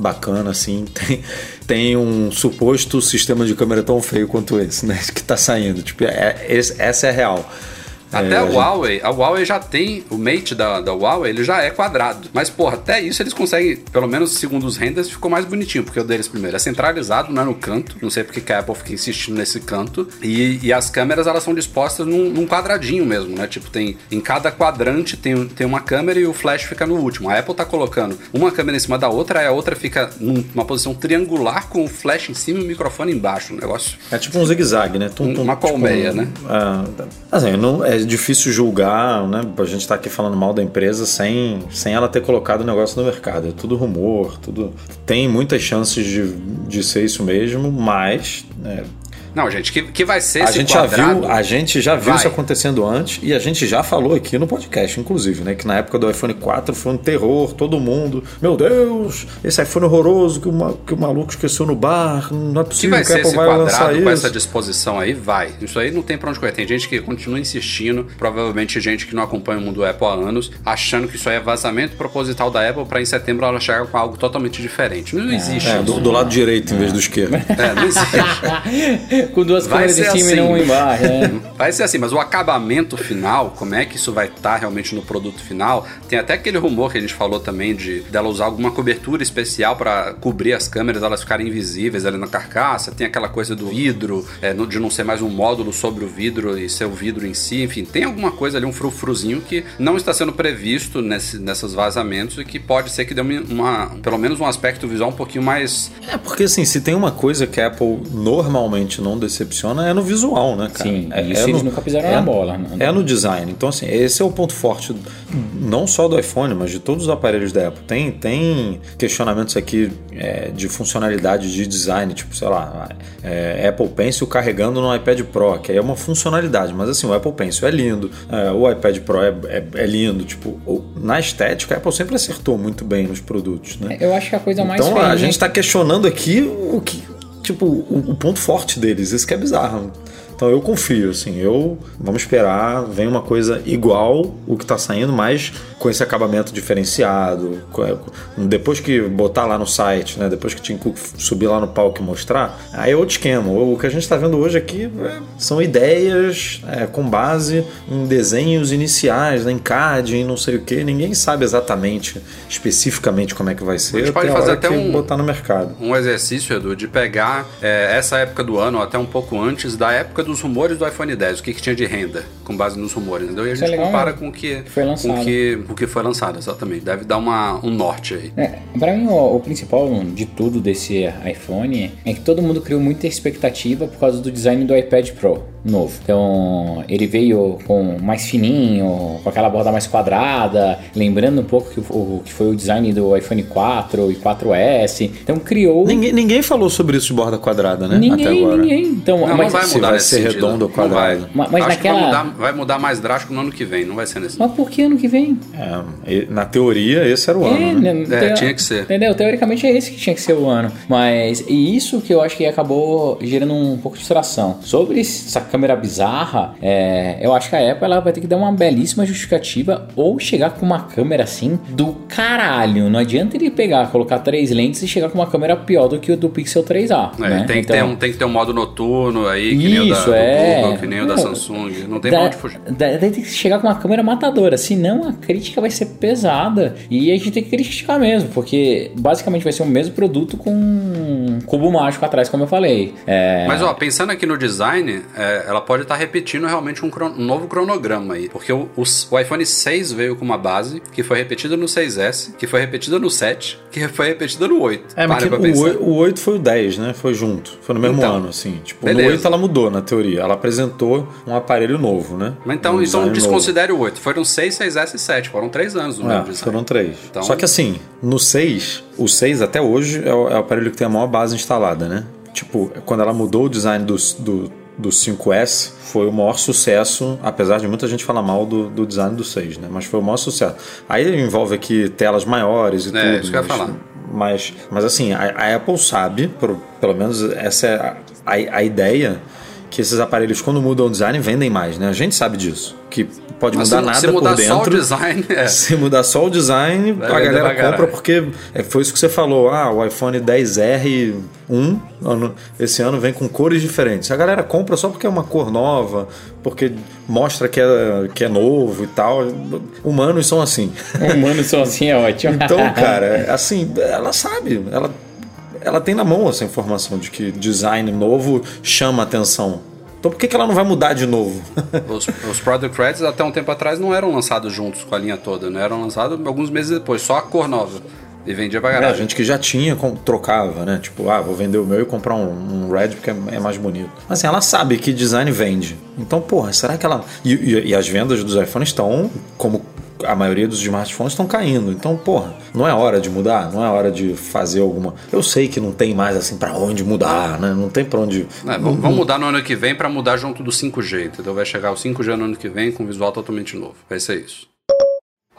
bacana assim <laughs> tem, tem um suposto sistema de câmera tão feio quanto esse, né? Que tá saindo. Tipo, é- esse- essa é real. Até É, a Huawei, a Huawei já tem, o Mate da, da Huawei, ele já é quadrado. Mas, porra, até isso eles conseguem, pelo menos segundo os renders, ficou mais bonitinho, porque o deles, primeiro, é centralizado, não é no canto. Não sei porque que a Apple fica insistindo nesse canto. E, e as câmeras, elas são dispostas num, num quadradinho mesmo, né? Tipo, tem em cada quadrante tem, tem uma câmera e o flash fica no último. A Apple tá colocando uma câmera em cima da outra, aí a outra fica numa posição triangular com o flash em cima e o microfone embaixo. Um negócio. É tipo um zigue-zague, né? Tum, tum, Uma tipo colmeia, um- né? é, assim, não, é difícil julgar, né? A gente tá aqui falando mal da empresa sem, sem ela ter colocado o negócio no mercado. É tudo rumor, tudo. Tem muitas chances de, de ser isso mesmo, mas. é, Não, gente, que, que vai ser a esse gente, já quadrado? viu, a gente já viu Vai. isso acontecendo antes e a gente já falou aqui no podcast, inclusive, né? Que na época do iPhone 4 foi um terror, todo mundo. Meu Deus, esse iPhone horroroso que o, que o maluco esqueceu no bar. Não é possível vai que ser esse vai lançar quadrado isso. com essa disposição aí, vai. Isso aí não tem pra onde correr. Tem gente que continua insistindo, provavelmente gente que não acompanha o mundo Apple há anos, achando que isso aí é vazamento proposital da Apple pra em setembro ela chegar com algo totalmente diferente. Não existe É, isso. do, do lado direito em vez do esquerdo. É, não existe. <laughs> <laughs> Com duas Vai câmeras em ser cima assim. e não embaixo, né? <laughs> Vai ser assim, mas o acabamento final, como é que isso vai estar realmente no produto final? Tem até aquele rumor que a gente falou também de dela usar alguma cobertura especial para cobrir as câmeras, elas ficarem invisíveis ali na carcaça. Tem aquela coisa do vidro, é, de não ser mais um módulo sobre o vidro e ser o vidro em si. Enfim, tem alguma coisa ali, um frufruzinho que não está sendo previsto nesse, nessas vazamentos e que pode ser que dê uma, uma- pelo menos um aspecto visual um pouquinho mais É porque assim, se tem uma coisa que a Apple normalmente não decepciona é no visual, né, cara? Sim, é, isso é eles no- nunca pisaram é- na bola. né? É no design. Então, assim, esse é o ponto forte, não só do iPhone, mas de todos os aparelhos da Apple. Tem, tem questionamentos aqui é, de funcionalidade de design, tipo, sei lá, é, Apple Pencil carregando no iPad Pro, que aí é uma funcionalidade, mas assim, o Apple Pencil é lindo, é, o iPad Pro é, é- é lindo, tipo, na estética, a Apple sempre acertou muito bem nos produtos, né? Eu acho que a coisa mais Então a gente tá questionando aqui o que. Tipo, o, o ponto forte deles, isso que é bizarro. Então eu confio, assim, eu. Vamos esperar, vem uma coisa igual o que tá saindo, mas com esse acabamento diferenciado. com- Depois que botar lá no site, né? Depois que Tim Cook subir lá no palco e mostrar, aí é outro esquema. O que a gente tá vendo hoje aqui é, são ideias é, com base em desenhos iniciais, né, em CAD, em não sei o que. Ninguém sabe exatamente, especificamente como é que vai ser. A gente pode fazer até um- botar no mercado. um exercício, Edu, de pegar é, essa época do ano, ou até um pouco antes, da época dos rumores do iPhone 10, o que, que tinha de renda, com base nos rumores, entendeu? E a é gente legal, compara com o que, Foi lançado. com que, o que foi lançado, exatamente. Deve dar uma, um norte aí. É, pra mim, o, o principal de tudo desse iPhone é que todo mundo criou muita expectativa por causa do design do iPad Pro novo. Então, ele veio com mais fininho, com aquela borda mais quadrada, lembrando um pouco que o, que foi o design do iPhone 4 e 4S. Então, criou. Ninguém, ninguém falou sobre isso de borda quadrada, né? Até Ninguém, agora. ninguém. Então, Não, mas, não vai se mudar vai ser sentido. redondo ou Não vai. quadrado. Mas- mas Acho que vai naquela- mudar, vai mudar mais drástico no ano que vem, não vai ser nesse. mas por que ano que vem? É, na teoria, esse era o ano, né? né, É, teo- tinha que ser. Entendeu? Teoricamente é esse que tinha que ser o ano. Mas e isso que eu acho que acabou gerando um pouco de frustração. Sobre essa câmera bizarra, é, eu acho que a Apple ela vai ter que dar uma belíssima justificativa ou chegar com uma câmera assim do caralho. Não adianta ele pegar, colocar três lentes e chegar com uma câmera pior do que o do Pixel 3A. É, né? tem, que ter Então- um, tem que ter um modo noturno aí, que nem o da, Isso, é. Google, que nem o da Samsung. Não tem pra Da- onde fugir. da- tem que chegar com uma câmera matadora, senão a crítica vai ser pesada. E a gente tem que criticar mesmo, porque basicamente vai ser o mesmo produto com um cubo mágico atrás, como eu falei. É, Mas ó, pensando aqui no design, é, é, ela pode estar repetindo realmente um, um novo cronograma aí. Porque o, o, o iPhone 6 veio com uma base que foi repetida no 6S, que foi repetida no 7, que foi repetida no 8. É, mas que o, pensar. oi- o 8 foi o 10, né? Foi junto. Foi no mesmo Então, ano, assim. Tipo, beleza. no 8 ela mudou, na teoria. Ela apresentou um aparelho novo, né? Mas então, um então design novo. desconsidere o 8. Foram 6, 6S e 7. Foram 3 anos no mesmo É, design. foram três. Então- Só que assim, no 6, o 6 até hoje é o, é o aparelho que tem a maior base instalada, né? Tipo, quando ela mudou o design do, do, do 5S, foi o maior sucesso, apesar de muita gente falar mal do, do design do 6, né? Mas foi o maior sucesso. Aí envolve aqui telas maiores e É, tudo. isso que eu ia mas, falar. Mas, mas assim, a, a Apple sabe, por- pelo menos essa é a, a, a ideia, que esses aparelhos, quando mudam o design, vendem mais, né? A gente sabe disso. Que pode Mas mudar se- nada se mudar por dentro. só o design, é. <laughs> Se mudar só o design, Vai a galera caralho. compra porque é, foi isso que você falou. Ah, o iPhone 10R1 ano- esse ano vem com cores diferentes. A galera compra só porque é uma cor nova, porque mostra que é, que é novo e tal. Humanos são assim. Humanos são assim, é ótimo. Então, <laughs> cara, é assim, ela sabe, ela, ela tem na mão essa informação de que design novo chama atenção. Então por que, que ela não vai mudar de novo? <laughs> Os, os Product Reds até um tempo atrás não eram lançados juntos com a linha toda, né? Eram lançados alguns meses depois, só a cor nova. E vendia pra É, a gente que já tinha, trocava, né? Tipo, ah, vou vender o meu e comprar um, um Red porque é, é mais bonito. Mas assim, ela sabe que design vende. Então, porra, será que ela. E, e- e as vendas dos iPhones estão, como a maioria dos smartphones, estão caindo. Então, porra, não é hora de mudar, não é hora de fazer alguma. Eu sei que não tem mais assim pra onde mudar, né? Não tem pra onde. É, vamos mudar no ano que vem pra mudar junto do 5G, entendeu? Vai chegar o 5G no ano que vem com visual totalmente novo. Vai ser isso.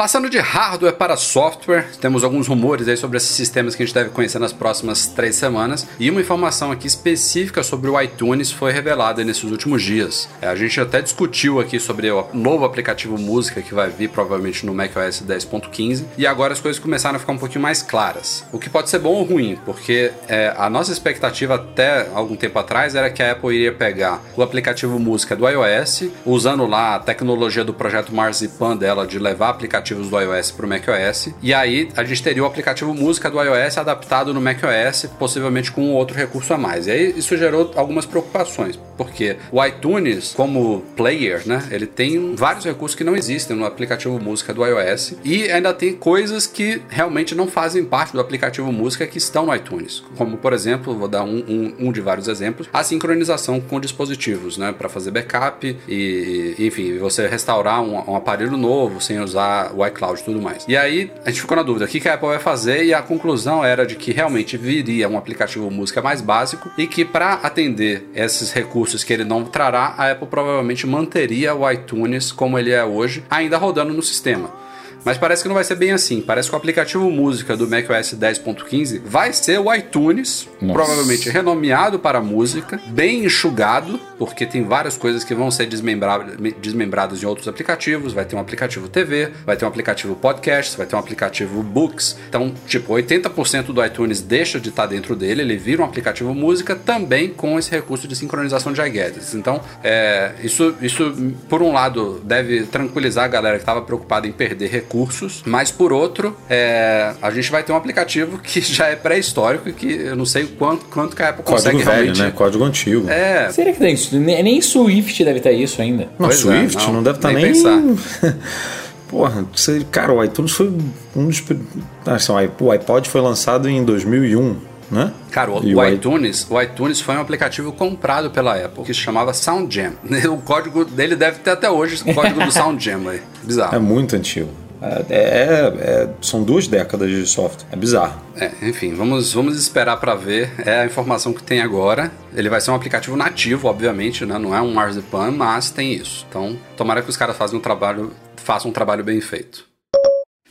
Passando de hardware para software, temos alguns rumores aí sobre esses sistemas que a gente deve conhecer nas próximas três semanas. E uma informação aqui específica sobre o iTunes foi revelada nesses últimos dias. É, a gente até discutiu aqui sobre o novo aplicativo música que vai vir provavelmente no macOS 10.15. E agora as coisas começaram a ficar um pouquinho mais claras. O que pode ser bom ou ruim, porque é, a nossa expectativa até algum tempo atrás era que a Apple iria pegar o aplicativo música do iOS, usando lá a tecnologia do projeto Marzipan dela de levar aplicativos do iOS para o macOS, e aí a gente teria o aplicativo música do iOS adaptado no macOS, possivelmente com um outro recurso a mais. E aí isso gerou algumas preocupações, porque o iTunes, como player, né, ele tem vários recursos que não existem no aplicativo música do iOS, e ainda tem coisas que realmente não fazem parte do aplicativo música que estão no iTunes, como por exemplo, vou dar um, um- um de vários exemplos, a sincronização com dispositivos, né, para fazer backup e, enfim, você restaurar um, um aparelho novo sem usar o iCloud e tudo mais. E aí a gente ficou na dúvida, o que que a Apple vai fazer? E a conclusão era de que realmente viria um aplicativo música mais básico e que para atender esses recursos que ele não trará, a Apple provavelmente manteria o iTunes como ele é hoje, ainda rodando no sistema. Mas parece que não vai ser bem assim. Parece que o aplicativo música do macOS 10.15 vai ser o iTunes, Nossa. provavelmente renomeado para música, bem enxugado, porque tem várias coisas que vão ser desmembra- desmembradas em outros aplicativos. Vai ter um aplicativo TV, vai ter um aplicativo podcast, vai ter um aplicativo books. Então, tipo, 80% do iTunes deixa de estar dentro dele, ele vira um aplicativo música também com esse recurso de sincronização de iGadgets. Então, é, isso, isso, por um lado, deve tranquilizar a galera que estava preocupada em perder recursos, mas por outro, é, a gente vai ter um aplicativo que <laughs> já é pré-histórico e que eu não sei quanto, quanto que a Apple Código consegue velho, realmente. né? Código antigo. É, Será que tem isso? Nem Swift deve ter isso ainda. Não, Pois é, Swift não, não, deve estar nem nem. pensar. <laughs> Porra, você- cara, o iTunes foi um dos. Assim, o iPod foi lançado em 2001, né? Cara, o, o i- iTunes, o iTunes foi um aplicativo comprado pela Apple que se chamava SoundJam. <laughs> O código dele deve ter até hoje o código do SoundJam aí. É Bizarro. muito antigo. É, é- são duas décadas de software. É bizarro. É, enfim, vamos, vamos esperar pra ver. É a informação que tem agora. Ele vai ser um aplicativo nativo, obviamente, né? Não é um Marzipan, mas tem isso. Então, tomara que os caras façam um trabalho, façam um trabalho bem feito.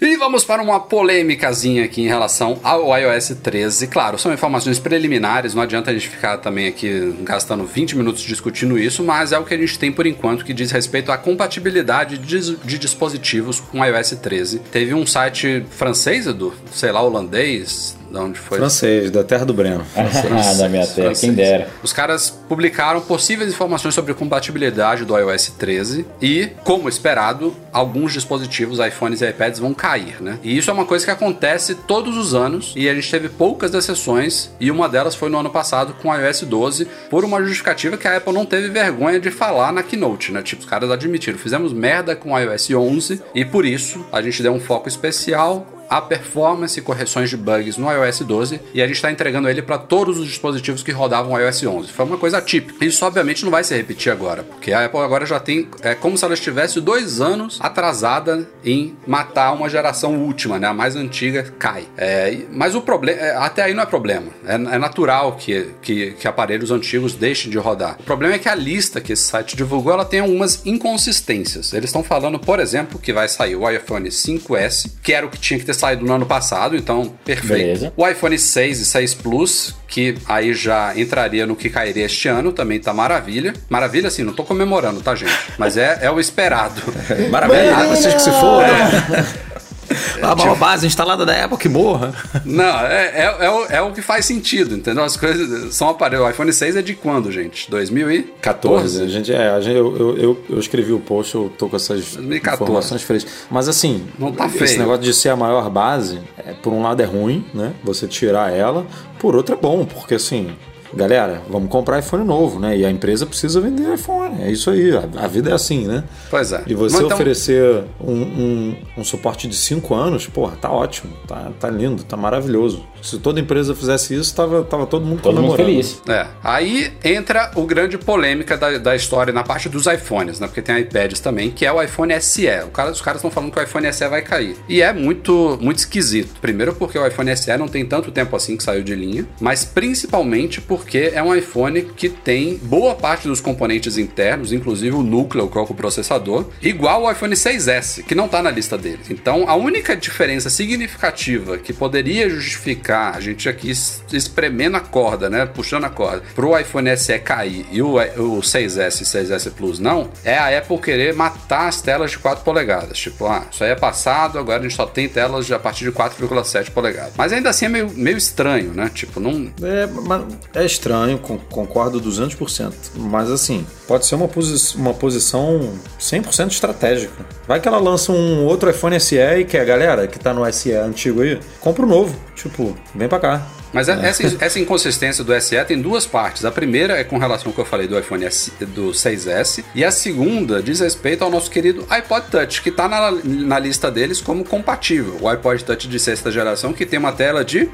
E vamos para uma polêmicazinha aqui em relação ao iOS 13. Claro, são informações preliminares, não adianta a gente ficar também aqui gastando 20 minutos discutindo isso, mas é o que a gente tem por enquanto que diz respeito à compatibilidade de, de dispositivos com iOS 13. Teve um site francês, Edu, sei lá, holandês, da onde foi. Francês, da terra do Breno. Ah, da minha terra, quem dera. Os caras publicaram possíveis informações sobre compatibilidade do iOS 13 e, como esperado, alguns dispositivos, iPhones e iPads vão cair, né? E isso é uma coisa que acontece todos os anos e a gente teve poucas exceções e uma delas foi no ano passado com o iOS 12 por uma justificativa que a Apple não teve vergonha de falar na keynote, né? Tipo, os caras admitiram, fizemos merda com o iOS 11 e por isso a gente deu um foco especial a performance e correções de bugs no iOS 12 e a gente está entregando ele para todos os dispositivos que rodavam o iOS 11. Foi uma coisa atípica. Isso obviamente não vai se repetir agora, porque a Apple agora já tem é como se ela estivesse dois anos atrasada em matar uma geração última, né? A mais antiga cai. É, mas o problema é, até aí não é problema. É, é natural que, que, que aparelhos antigos deixem de rodar. O problema é que a lista que esse site divulgou ela tem algumas inconsistências. Eles estão falando, por exemplo, que vai sair o iPhone 5S, que era o que tinha que ter saído no ano passado, então perfeito. Beleza. O iPhone 6 e 6 Plus, que aí já entraria no que cairia este ano, também tá maravilha. Maravilha, assim, não tô comemorando, tá, gente? Mas é, é o esperado. <laughs> Maravilha, ah, vocês que se foram. É. <laughs> <laughs> A maior base instalada da Apple que morra. Não, é, é, é, o, é o que faz sentido, entendeu? As coisas são aparelhos. O iPhone 6 é de quando, gente? 2014? A gente, é, a gente, eu, eu, eu, eu escrevi o post, eu tô com essas 2014. informações frescas. Mas assim, Não tá esse feio. negócio de ser a maior base, é, por um lado é ruim, né? Você tirar ela, por outro é bom, porque assim. Galera, vamos comprar iPhone novo, né? E a empresa precisa vender iPhone. É isso aí. A, a vida é assim, né? Pois é. E você então- oferecer um, um, um suporte de 5 anos, porra, tá ótimo, tá, tá lindo, tá maravilhoso. Se toda empresa fizesse isso, tava, tava todo mundo Todo mundo comemorando. feliz. É. Aí entra o grande polêmica da, da história na parte dos iPhones, né? Porque tem iPads também, que é o iPhone SE. O cara, os caras estão falando que o iPhone SE vai cair. E é muito, muito esquisito. Primeiro porque o iPhone SE não tem tanto tempo assim que saiu de linha, mas principalmente porque é um iPhone que tem boa parte dos componentes internos, inclusive o núcleo, que é o processador, igual ao iPhone 6S, que não tá na lista deles. Então, a única diferença significativa que poderia justificar a gente aqui es- espremendo a corda, né, puxando a corda, pro iPhone SE cair e o, o 6S e 6S Plus não, é a Apple querer matar as telas de 4 polegadas. Tipo, ah, isso aí é passado, agora a gente só tem telas de a partir de 4,7 polegadas. Mas ainda assim é meio, meio estranho, né? Tipo, não, É, mas é estranho, con- concordo 200%. Mas assim, pode ser uma, posi uma posição 100% estratégica. Vai que ela lança um outro iPhone SE e que a galera que tá no SE antigo aí, compra o novo. Tipo, vem pra cá. Mas é- essa, essa inconsistência do SE tem duas partes. A primeira é com relação ao que eu falei do iPhone S, do 6S, e a segunda diz respeito ao nosso querido iPod Touch, que está na, na lista deles como compatível. O iPod Touch de sexta geração, que tem uma tela de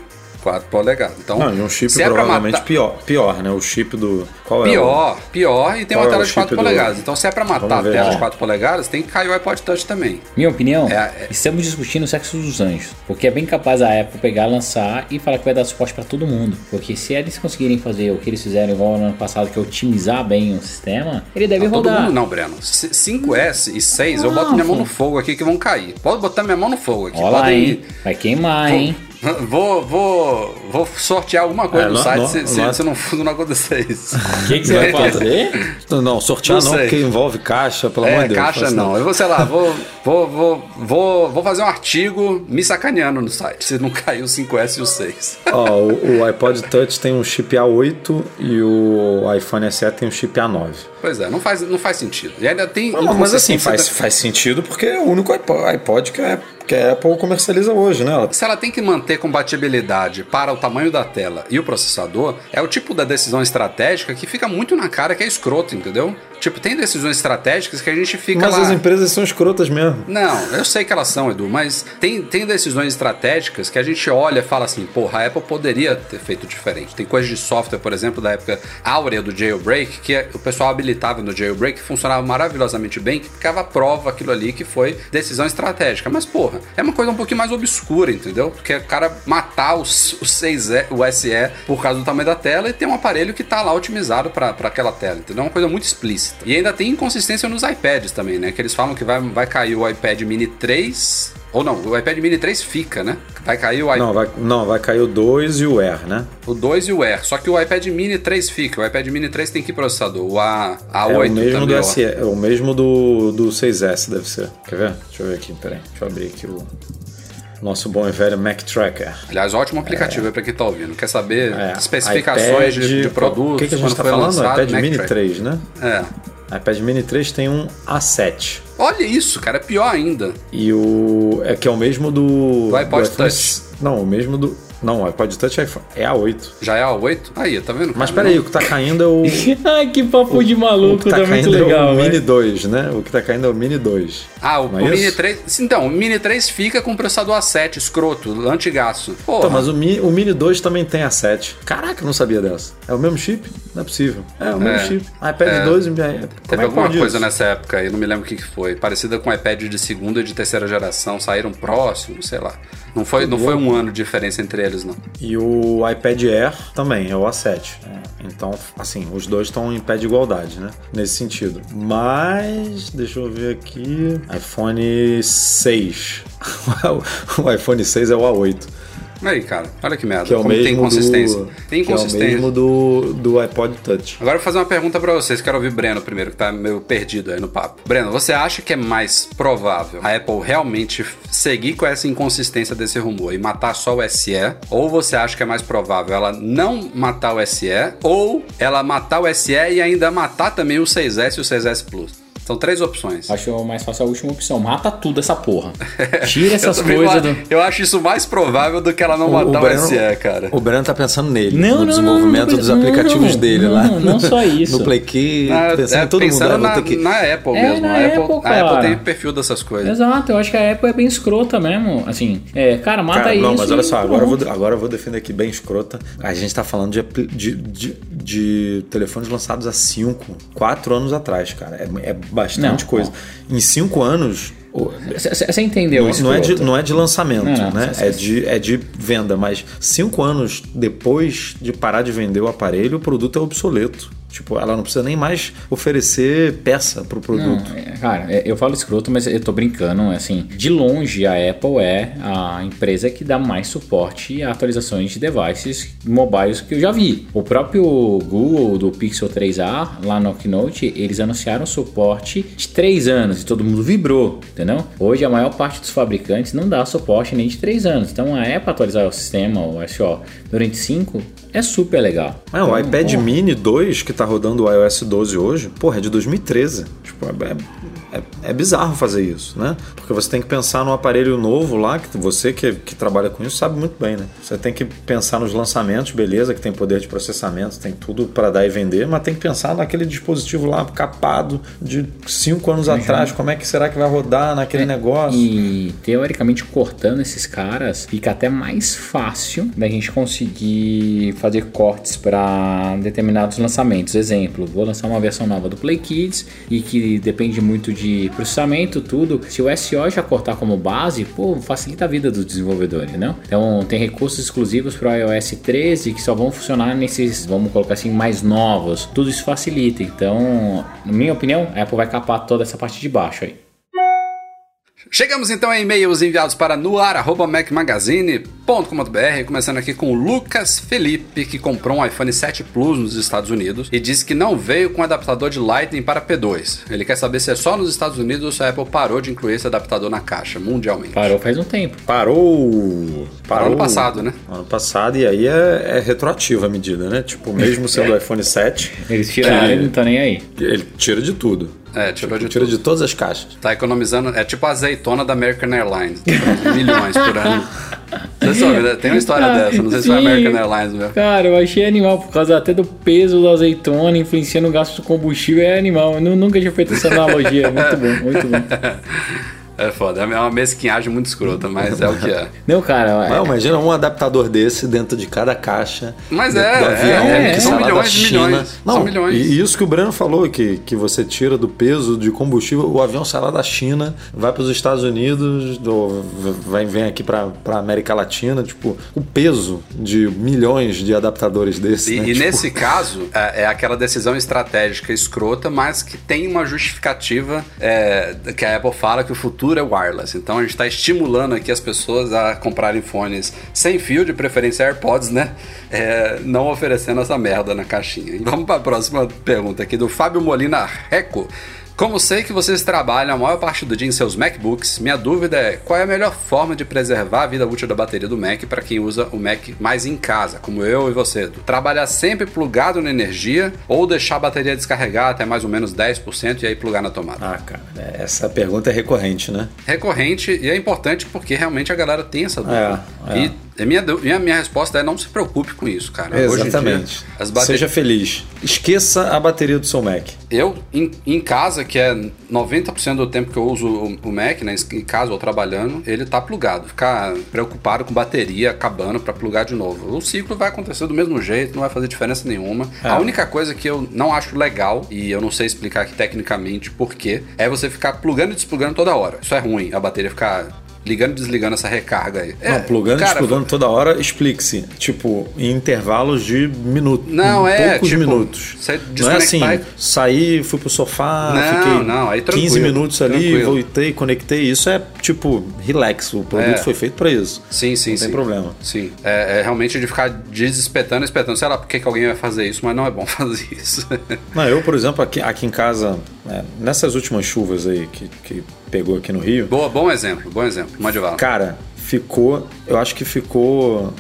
4 polegadas. Então, Não, e um chip é provavelmente matar- pior, pior, né? O chip do. Qual é? o- Pior, pior, e tem Qual uma é tela o de 4 chip do- polegadas. Então, se é pra matar a Vamos tela de 4 polegadas, tem que cair o iPod Touch também. Minha opinião, É, é- estamos discutindo o sexo dos anjos. Porque é bem capaz a Apple pegar, lançar e falar que vai dar suporte pra todo mundo. Porque se eles conseguirem fazer o que eles fizeram igual no ano passado, que é otimizar bem o sistema, ele deve Não, rodar. mundo não, Breno. C- 5S e 6, eu Ah, boto minha mão no fogo aqui que vão cair. Pode botar minha mão no fogo aqui. Olha Podem hein? Vai queimar, hein? Vou, vou, vou sortear alguma coisa É, no site se, se, nó- se não, se não acontecer isso. O que, que você vai fazer? Não, não, sortear Não não, porque envolve caixa, pelo amor É, de Deus. caixa faça não. Eu vou, sei lá, vou, vou, vou, vou, vou fazer um artigo me sacaneando no site, se não cair o 5S e o 6. Ó, o, o iPod Touch tem um chip A8 e o iPhone SE tem um chip A9. Pois é, não faz, não faz sentido. E ainda tem. Não, mas assim, faz, da- faz sentido porque é o único iPod, iPod que, é, que a Apple comercializa hoje, né? Se ela tem que manter compatibilidade para o tamanho da tela e o processador, é o tipo da decisão estratégica que fica muito na cara que é escroto, entendeu? Tipo, tem decisões estratégicas que a gente fica Mas lá... as empresas são escrotas mesmo. Não, eu sei que elas são, Edu, mas tem, tem decisões estratégicas que a gente olha e fala assim, porra, a Apple poderia ter feito diferente. Tem coisas de software, por exemplo, da época áurea do jailbreak, que é- o pessoal habilitava no jailbreak, funcionava maravilhosamente bem, que ficava à prova aquilo ali que foi decisão estratégica. Mas, porra, é uma coisa um pouquinho mais obscura, entendeu? Porque o cara matar os, o 6E, o SE por causa do tamanho da tela e tem um aparelho que tá lá otimizado para aquela tela, entendeu? É uma coisa muito explícita. E ainda tem inconsistência nos iPads também, né? Que eles falam que vai, vai cair o iPad Mini 3. Ou não, o iPad Mini 3 fica, né? Vai cair o, i- Não vai, não, vai cair o 2 e o Air, né? o 2 e o Air. Só que o iPad Mini 3 fica. O iPad Mini 3 tem que processador? O A, A8 É o mesmo também. do. SE, é o mesmo do, do 6S, deve ser. Quer ver? Deixa eu ver aqui, peraí. Deixa eu abrir aqui o, nosso bom e velho Mac Tracker. Aliás, ótimo aplicativo aí pra quem tá ouvindo. Quer saber É, especificações de, de iPad- produtos? O que, que a gente está falando? lançado, iPad Mac Mini Track. 3, né? É. iPad Mini 3 tem um A7. Olha isso, cara, é pior ainda. E o. É que é o mesmo do. Do iPod iPhone- Touch. Não, o mesmo do. Não, o iPod Touch é iPhone- é A8. Já é a 8? Aí, tá vendo? Mas peraí, o que tá caindo é o. <laughs> Ai, que papo de o maluco, que tá tá muito caindo legal, é o né? Mini 2, né? O que tá caindo é o Mini 2. Ah, o, é o Mini isso? 3. Então, o Mini 3 fica com o processador A7, escroto, antigaço. Porra. Então, mas o Mi, o Mini 2 também tem A7. Caraca, eu não sabia dessa. É o mesmo chip? Não é possível. É o mesmo É. chip. iPad É. 2 e como Teve é alguma coisa isso? nessa época aí, não me lembro o que, que foi. Parecida com o iPad de segunda e de terceira geração, saíram próximos, sei lá. Não foi, não foi um ano de diferença entre eles, não. E o iPad Air também, é o A7. É, Então, assim, os dois estão em pé de igualdade, né? Nesse sentido. Mas, deixa eu ver aqui. iPhone 6. <laughs> o iPhone 6 é o A8. Aí, cara, olha que merda. Que é o como tem mesmo inconsistência. do, Tem que é o mesmo do, do iPod Touch. Agora eu vou fazer uma pergunta pra vocês. Quero ouvir Breno primeiro, que tá meio perdido aí no papo. Breno, você acha que é mais provável a Apple realmente seguir com essa inconsistência desse rumor e matar só o SE? Ou você acha que é mais provável ela não matar o SE? Ou ela matar o SE e ainda matar também o 6S e o 6S Plus? São três opções. Acho mais fácil a última opção. Mata tudo essa porra. <laughs> Tira essas coisas a- do. eu acho isso mais provável do que ela não matar o, SE, cara. o Breno tá pensando nele, Não, no não, desenvolvimento não, dos não, aplicativos não, dele não, lá. não só <laughs> isso. No Play Key, Ah, pensando é, todo mundo. pensando vou na, ter que... na Apple É, mesmo. na a, Apple, Apple, a cara. Apple tem o perfil dessas coisas. Exato, eu acho que a Apple é bem escrota mesmo. Assim, é, cara, mata Cara, isso. não, mas olha só, agora eu, vou, agora eu vou defender aqui bem escrota. A gente tá falando de, de, de, de telefones lançados há 5, 4 anos atrás, cara. É, é bastante Não, coisa. Em 5 anos. Você entendeu Não, isso? não é de, não é de lançamento, né? só- É de, é de venda, mas cinco anos depois de parar de vender o aparelho, o produto é obsoleto. Tipo, ela não precisa nem mais oferecer peça pro produto. Não, é, cara, é, eu falo escroto, mas eu tô brincando. Assim, de longe, a Apple é a empresa que dá mais suporte a atualizações de devices mobiles que eu já vi. O próprio Google do Pixel 3a, lá no Keynote, eles anunciaram suporte de 3 anos e todo mundo vibrou, entendeu? Hoje, a maior parte dos fabricantes não dá suporte nem de 3 anos. Então, a Apple atualizar o sistema, o SO, durante 5 é super legal. É, o Então, iPad porra, Mini 2, que tá rodando o iOS 12 hoje, porra, é de 2013. Tipo, é, é, é bizarro fazer isso, né? Porque você tem que pensar no aparelho novo lá, que você que, que trabalha com isso sabe muito bem, né? Você tem que pensar nos lançamentos, beleza, que tem poder de processamento, tem tudo para dar e vender, mas tem que pensar naquele dispositivo lá capado de 5 anos atrás, como é que será que vai rodar naquele negócio? E teoricamente cortando esses caras fica até mais fácil da gente conseguir fazer cortes para determinados lançamentos. Exemplo, vou lançar uma versão nova do Play Kids e que depende muito de processamento, tudo. Se o SO já cortar como base, pô, facilita a vida do desenvolvedor, entendeu? Então tem recursos exclusivos para o iOS 13 que só vão funcionar nesses, vamos colocar assim, mais novos. Tudo isso facilita. Então, na minha opinião, a Apple vai capar toda essa parte de baixo aí. Chegamos então a e-mails enviados para noar.macmagazine.com.br, começando aqui com o Lucas Felipe, que comprou um iPhone 7 Plus nos Estados Unidos e disse que não veio com adaptador de Lightning para P2. Ele quer saber se é só nos Estados Unidos ou se a Apple parou de incluir esse adaptador na caixa, mundialmente. Parou faz um tempo. Parou. Parou ano passado, né? Ano passado, e aí é, é retroativa a medida, né? Tipo, mesmo sendo o iPhone 7, Eles tiraram e não tá nem aí. ele tira de tudo. É, tirou de Tira tudo. de todas as caixas. Tá economizando, é tipo a azeitona da American Airlines, <laughs> milhões por ano. <laughs> Sabem, né? Tem uma história dessa, não sei se foi a Sim. American Airlines mesmo. Cara, eu achei animal por causa até do peso da azeitona influenciando o gasto de combustível. É animal. Eu nu- nunca tinha feito essa analogia. Muito bom, muito bom. <laughs> É foda, é uma mesquinhagem muito escrota, mas é o que é. <laughs> Não, cara, Não, é, imagina um adaptador desse dentro de cada caixa. Mas do, é, do avião é, que são milhões da China. milhões, Não, são milhões. E isso que o Breno falou, que, que você tira do peso de combustível, o avião sai lá da China, vai para os Estados Unidos, ou vai, vem aqui para a América Latina, tipo, o peso de milhões de adaptadores desses. E, né? e Tipo, nesse caso, é, é aquela decisão estratégica escrota, mas que tem uma justificativa é, que a Apple fala que o futuro é wireless. Então a gente está estimulando aqui as pessoas a comprarem fones sem fio, de preferência AirPods, né? É, não oferecendo essa merda na caixinha. Vamos para a próxima pergunta aqui do Fábio Molina Reco. Como sei que vocês trabalham a maior parte do dia em seus MacBooks, minha dúvida é qual é a melhor forma de preservar a vida útil da bateria do Mac para quem usa o Mac mais em casa, como eu e você. Trabalhar sempre plugado na energia ou deixar a bateria descarregar até mais ou menos 10% e aí plugar na tomada? Ah, cara, essa pergunta é recorrente, né? Recorrente e é importante porque realmente a galera tem essa dúvida. É, é. E a minha, du- e a minha resposta é não se preocupe com isso, cara. Exatamente. dia. Seja feliz. Esqueça a bateria do seu Mac. Eu, em, em casa, que é 90% do tempo que eu uso o, o Mac, né, em casa ou trabalhando, ele tá plugado. Ficar preocupado com bateria acabando para plugar de novo. O ciclo vai acontecer do mesmo jeito, não vai fazer diferença nenhuma. É. A única coisa que eu não acho legal, e eu não sei explicar aqui tecnicamente por quê, é você ficar plugando e desplugando toda hora. Isso é ruim, a bateria ficar ligando e desligando essa recarga aí. Não, É, plugando e cara, explodando toda hora, explique-se. Tipo, em intervalos de minutos. Não, é, Poucos tipo, minutos. Não é assim, desconectar saí, fui pro sofá, Não, fiquei não, aí 15 tranquilo, minutos ali, tranquilo. voltei, conectei. Isso é, tipo, relax. O produto É. foi feito pra isso. Sim, sim, Não sim. tem problema. Sim. É, é realmente de ficar desespetando, espetando. Sei lá por que, que alguém vai fazer isso, mas não é bom <laughs> fazer isso. Não, eu, por exemplo, aqui, aqui em casa, é, nessas últimas chuvas aí que, que pegou aqui no Rio, Boa, bom exemplo, bom exemplo. Mande bala. Cara, ficou. Eu acho que ficou.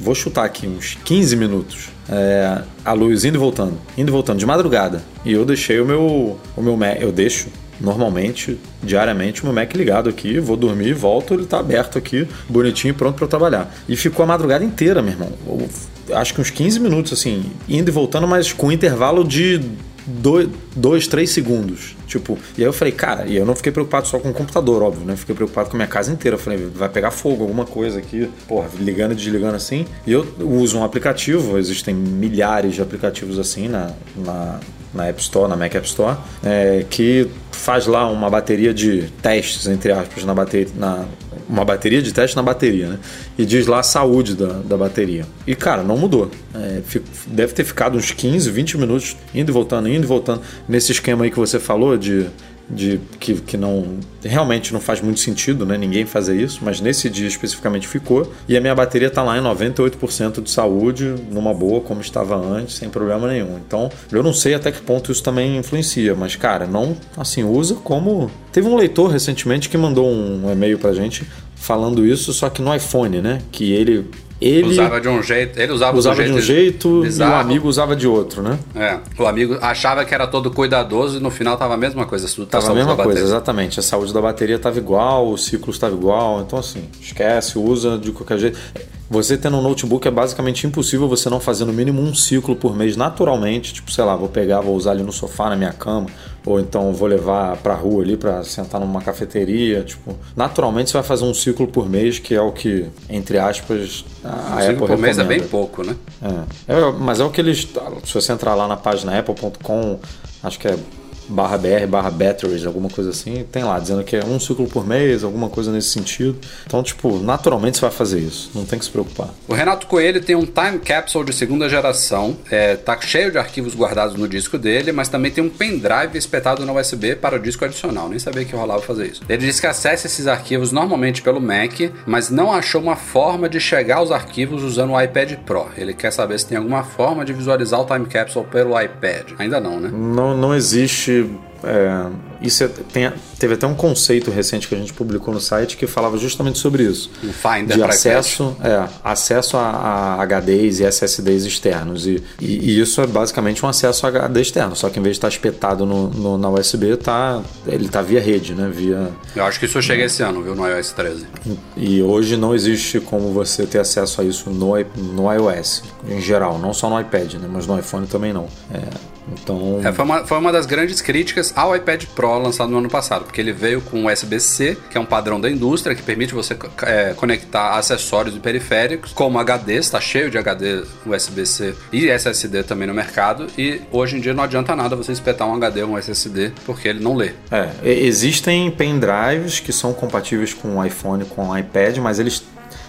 Vou chutar aqui, uns 15 minutos. É, a luz indo e voltando. Indo e voltando, de madrugada. E eu deixei o meu. O meu Mac. Eu deixo normalmente, diariamente, o meu Mac ligado aqui. Vou dormir, volto, ele tá aberto aqui, bonitinho, pronto para eu trabalhar. E ficou a madrugada inteira, meu irmão. Eu- acho que uns 15 minutos, assim, indo e voltando, mas com intervalo de dois, dois, três segundos. Tipo, e aí eu falei, cara, e eu não fiquei preocupado só com o computador, óbvio, né? Fiquei preocupado com a minha casa inteira. Eu falei, vai pegar fogo, alguma coisa aqui, porra, ligando e desligando assim. E eu uso um aplicativo, existem milhares de aplicativos assim na, na, na App Store, na Mac App Store, é, que faz lá uma bateria de testes, entre aspas, na bateria. Na, uma bateria de teste na bateria, né? E diz lá a saúde da, da bateria. E, cara, não mudou. É, deve ter ficado uns 15, 20 minutos indo e voltando, indo e voltando. Nesse esquema aí que você falou de, de que, que não realmente não faz muito sentido, né? Ninguém fazer isso, mas nesse dia especificamente ficou. E a minha bateria tá lá em 98% de saúde, numa boa, como estava antes, sem problema nenhum. Então, eu não sei até que ponto isso também influencia, mas cara, não assim, usa como. Teve um leitor recentemente que mandou um e-mail pra gente falando isso, só que no iPhone, né? Que ele. Ele Usava de um jeito, ele usava, usava de um jeito bizarro. e o amigo usava de outro, né? É, o amigo achava que era todo cuidadoso e no final tava a mesma coisa. Tudo Tava a mesma coisa, exatamente. A saúde da bateria estava igual, o ciclo estava igual. Então, assim, esquece, usa de qualquer jeito. Você tendo um notebook é basicamente impossível você não fazer no mínimo um ciclo por mês naturalmente. Tipo, sei lá, vou pegar, vou usar ali no sofá, na minha cama. Ou então vou levar pra rua ali pra sentar numa cafeteria. Tipo, naturalmente você vai fazer um ciclo por mês, que é o que, entre aspas, a Um ciclo Apple por mês é bem pouco, né? É. É, mas é o que eles. Se você entrar lá na página apple.com, acho que é barra BR, barra batteries, alguma coisa assim, tem lá dizendo que é um ciclo por mês, alguma coisa nesse sentido. Então, tipo, naturalmente você vai fazer isso, não tem que se preocupar. O Renato Coelho tem um time capsule de segunda geração, é, tá cheio de arquivos guardados no disco dele, mas também tem um pendrive espetado na USB para o disco adicional. Nem sabia que rolava fazer isso. Ele diz que acessa esses arquivos normalmente pelo Mac, mas não achou uma forma de chegar aos arquivos usando o iPad Pro. Ele quer saber se tem alguma forma de visualizar o time capsule pelo iPad. Ainda não, né? Não, não existe. É, isso é- tem- teve até um conceito recente que a gente publicou no site que falava justamente sobre isso. Um Finder de acesso, é, acesso a, a HDs e SSDs externos. E, e- e isso é basicamente um acesso a HD externo, só que em vez de estar espetado no, no- na USB, tá, ele está via rede, né? Via, Eu acho que isso chega esse ano, viu, no iOS 13. e hoje não existe como você ter acesso a isso no, no iOS, em geral, não só no iPad, né? mas no iPhone também não. É, então, É, foi, uma, foi uma das grandes críticas ao iPad Pro lançado no ano passado, porque ele veio com USB-C, que é um padrão da indústria que permite você é, conectar acessórios e periféricos, como HD, está cheio de HD USB-C e SSD também no mercado, e hoje em dia não adianta nada você espetar um HD ou um SSD, porque ele não lê. É, existem pendrives que são compatíveis com o iPhone, com o iPad, mas eles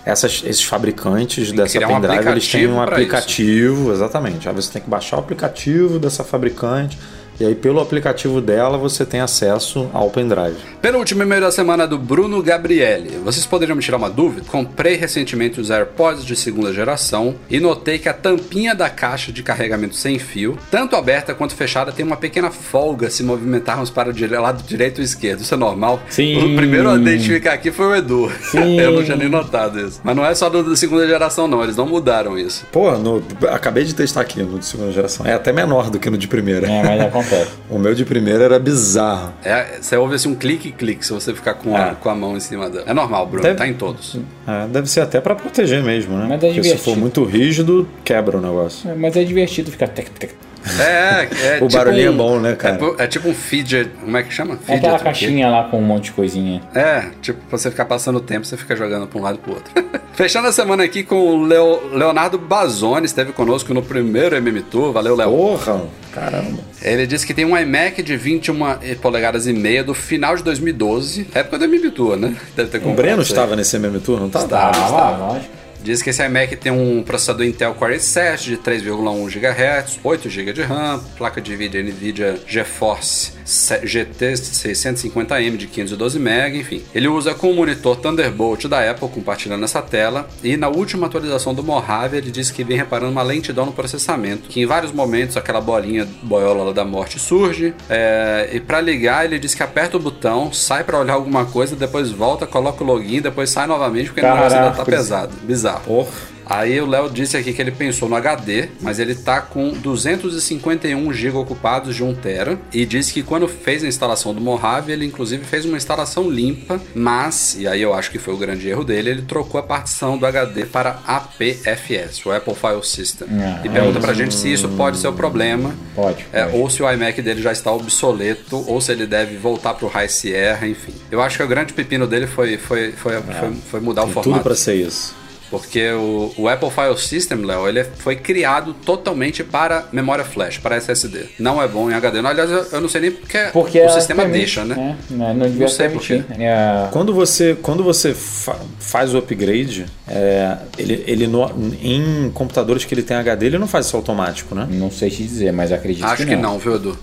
essas- esses fabricantes dessa criar um pendrive eles têm um aplicativo aplicativo, exatamente. Aí você tem que baixar o aplicativo dessa fabricante E aí, pelo aplicativo dela, você tem acesso ao pendrive. Penúltimo e-mail da semana do Bruno Gabriele. Vocês poderiam me tirar uma dúvida? Comprei recentemente os AirPods de segunda geração e notei que a tampinha da caixa de carregamento sem fio, tanto aberta quanto fechada, tem uma pequena folga se movimentarmos para o lado direito ou esquerdo. Isso é normal? Sim. O primeiro a identificar aqui foi o Edu. Sim. <laughs> Eu não tinha nem notado isso. Mas não é só do da segunda geração, não. Eles não mudaram isso. Pô, no- acabei de testar aqui no de segunda geração. É até menor do que no de primeira. É, mas acontece. O meu de primeira era bizarro. É, você ouve assim um clique-clique se você ficar com, a, É. com a mão em cima dela. É normal, Bruno. Deve- Tá em todos. É, deve ser até pra proteger mesmo, né? Mas é Porque se for muito rígido, quebra o negócio. É, Mas é divertido ficar. tec, tec. É, é <laughs> O tipo barulhinho um- é bom, né, cara? É, é tipo um fidget. Como é que chama? É Fidget aquela o quê? caixinha lá com um monte de coisinha. É, tipo, pra você ficar passando o tempo, você fica jogando pra um lado e pro outro. <laughs> Fechando a semana aqui com o Leo- Leonardo Bazoni, esteve conosco no primeiro MM Tour. Valeu, Léo. Porra, caramba. Ele disse que tem um iMac de 21 polegadas e meia do final de 2012, época do MM Tour, né? Deve ter O comprado Breno isso aí. estava nesse MM Tour, não estava? Estava. Lógico. Diz que esse iMac tem um processador Intel Core i7 de 3,1 GHz, 8 GB de RAM, placa de vídeo NVIDIA GeForce GT 650M de 512 MB, enfim. Ele usa com o monitor Thunderbolt da Apple compartilhando essa tela e na última atualização do Mojave ele disse que vem reparando uma lentidão no processamento, que em vários momentos aquela bolinha boiola da morte surge é, e para ligar ele diz que aperta o botão, sai para olhar alguma coisa, depois volta, coloca o login, depois sai novamente porque o negócio ainda tá Caraca. pesado, bizarro. Porra. Aí o Léo disse aqui que ele pensou no HD, mas ele tá com 251 GB ocupados de 1 tera e disse que quando fez a instalação do Mojave, ele inclusive fez uma instalação limpa, mas, e aí eu acho que foi o grande erro dele, ele trocou a partição do HD para APFS, o Apple File System. Ah, e pergunta pra gente se isso pode ser o problema. Pode. É, pode. ou se o iMac dele já está obsoleto, ou se ele deve voltar pro High Sierra, enfim. Eu acho que o grande pepino dele foi, foi, foi, foi, foi mudar o formato. tudo pra ser isso. Porque o, o Apple File System, Léo, ele foi criado totalmente para memória flash, para SSD. Não é bom em HD. Não, aliás, eu, eu não sei nem porque, Porque o ela sistema permite, deixa, né? É, não, não devia Não sei por permitir. É, Quando você, quando você fa- faz o upgrade, é, ele, ele no- em computadores que ele tem HD, ele não faz isso automático, né? não sei te dizer, mas acredito Acho que que não. não, viu, Edu?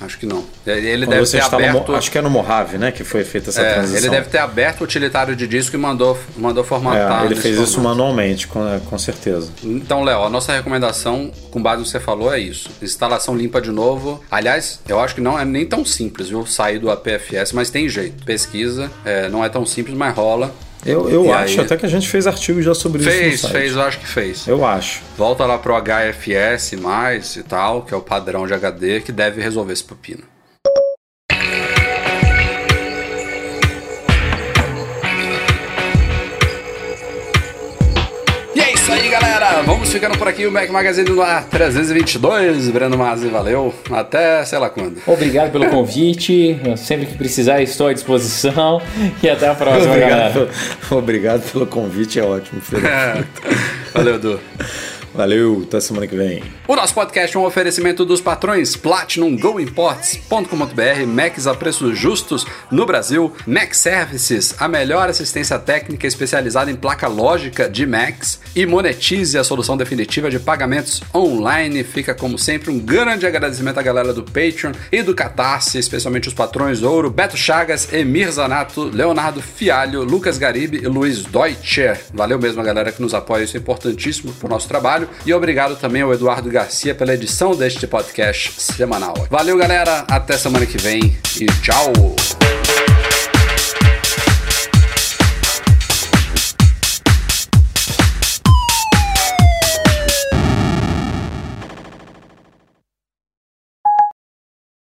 Acho que não. Ele Quando deve ter instala no aberto. acho que é no Mojave, né, que foi feita essa é, transição. ele deve ter aberto o utilitário de disco e mandou, mandou formatar. É, ele fez isso formato. manualmente, com, é, com certeza. Então, Léo, a nossa recomendação, com base no que você falou, é isso. Instalação limpa de novo. Aliás, eu acho que não é nem tão simples, viu? Sair do APFS, mas tem jeito. Pesquisa, é, não é tão simples, mas rola. Eu, eu E acho aí- até que a gente fez artigo já sobre isso. Fez, no site. fez, eu acho que fez. Eu acho. Volta lá pro HFS mais e tal, que é o padrão de HD, que deve resolver esse pepino. Vamos ficando por aqui, o Mac Magazine no ar 322. Breno Mazzi, valeu. Até sei lá quando. Obrigado pelo convite. Sempre que precisar, estou à disposição. E até a próxima, galera. Obrigado, obrigado pelo convite, é ótimo. <laughs> Valeu, Edu. Valeu, até semana que vem. O nosso podcast é um oferecimento dos patrões Platinum Go Imports.com.br, Macs a preços justos no Brasil, Mac Services, a melhor assistência técnica especializada em placa lógica de Macs e monetize a solução definitiva de pagamentos online. Fica como sempre um grande agradecimento à galera do Patreon e do Catarse, especialmente os patrões Ouro, Beto Chagas, Emir Zanato, Leonardo Fialho, Lucas Garibe e Luiz Deutscher. Valeu mesmo a galera que nos apoia, isso é importantíssimo pro nosso trabalho. E obrigado também ao Eduardo Garcia pela edição deste podcast semanal. Valeu, galera. Até semana que vem e tchau!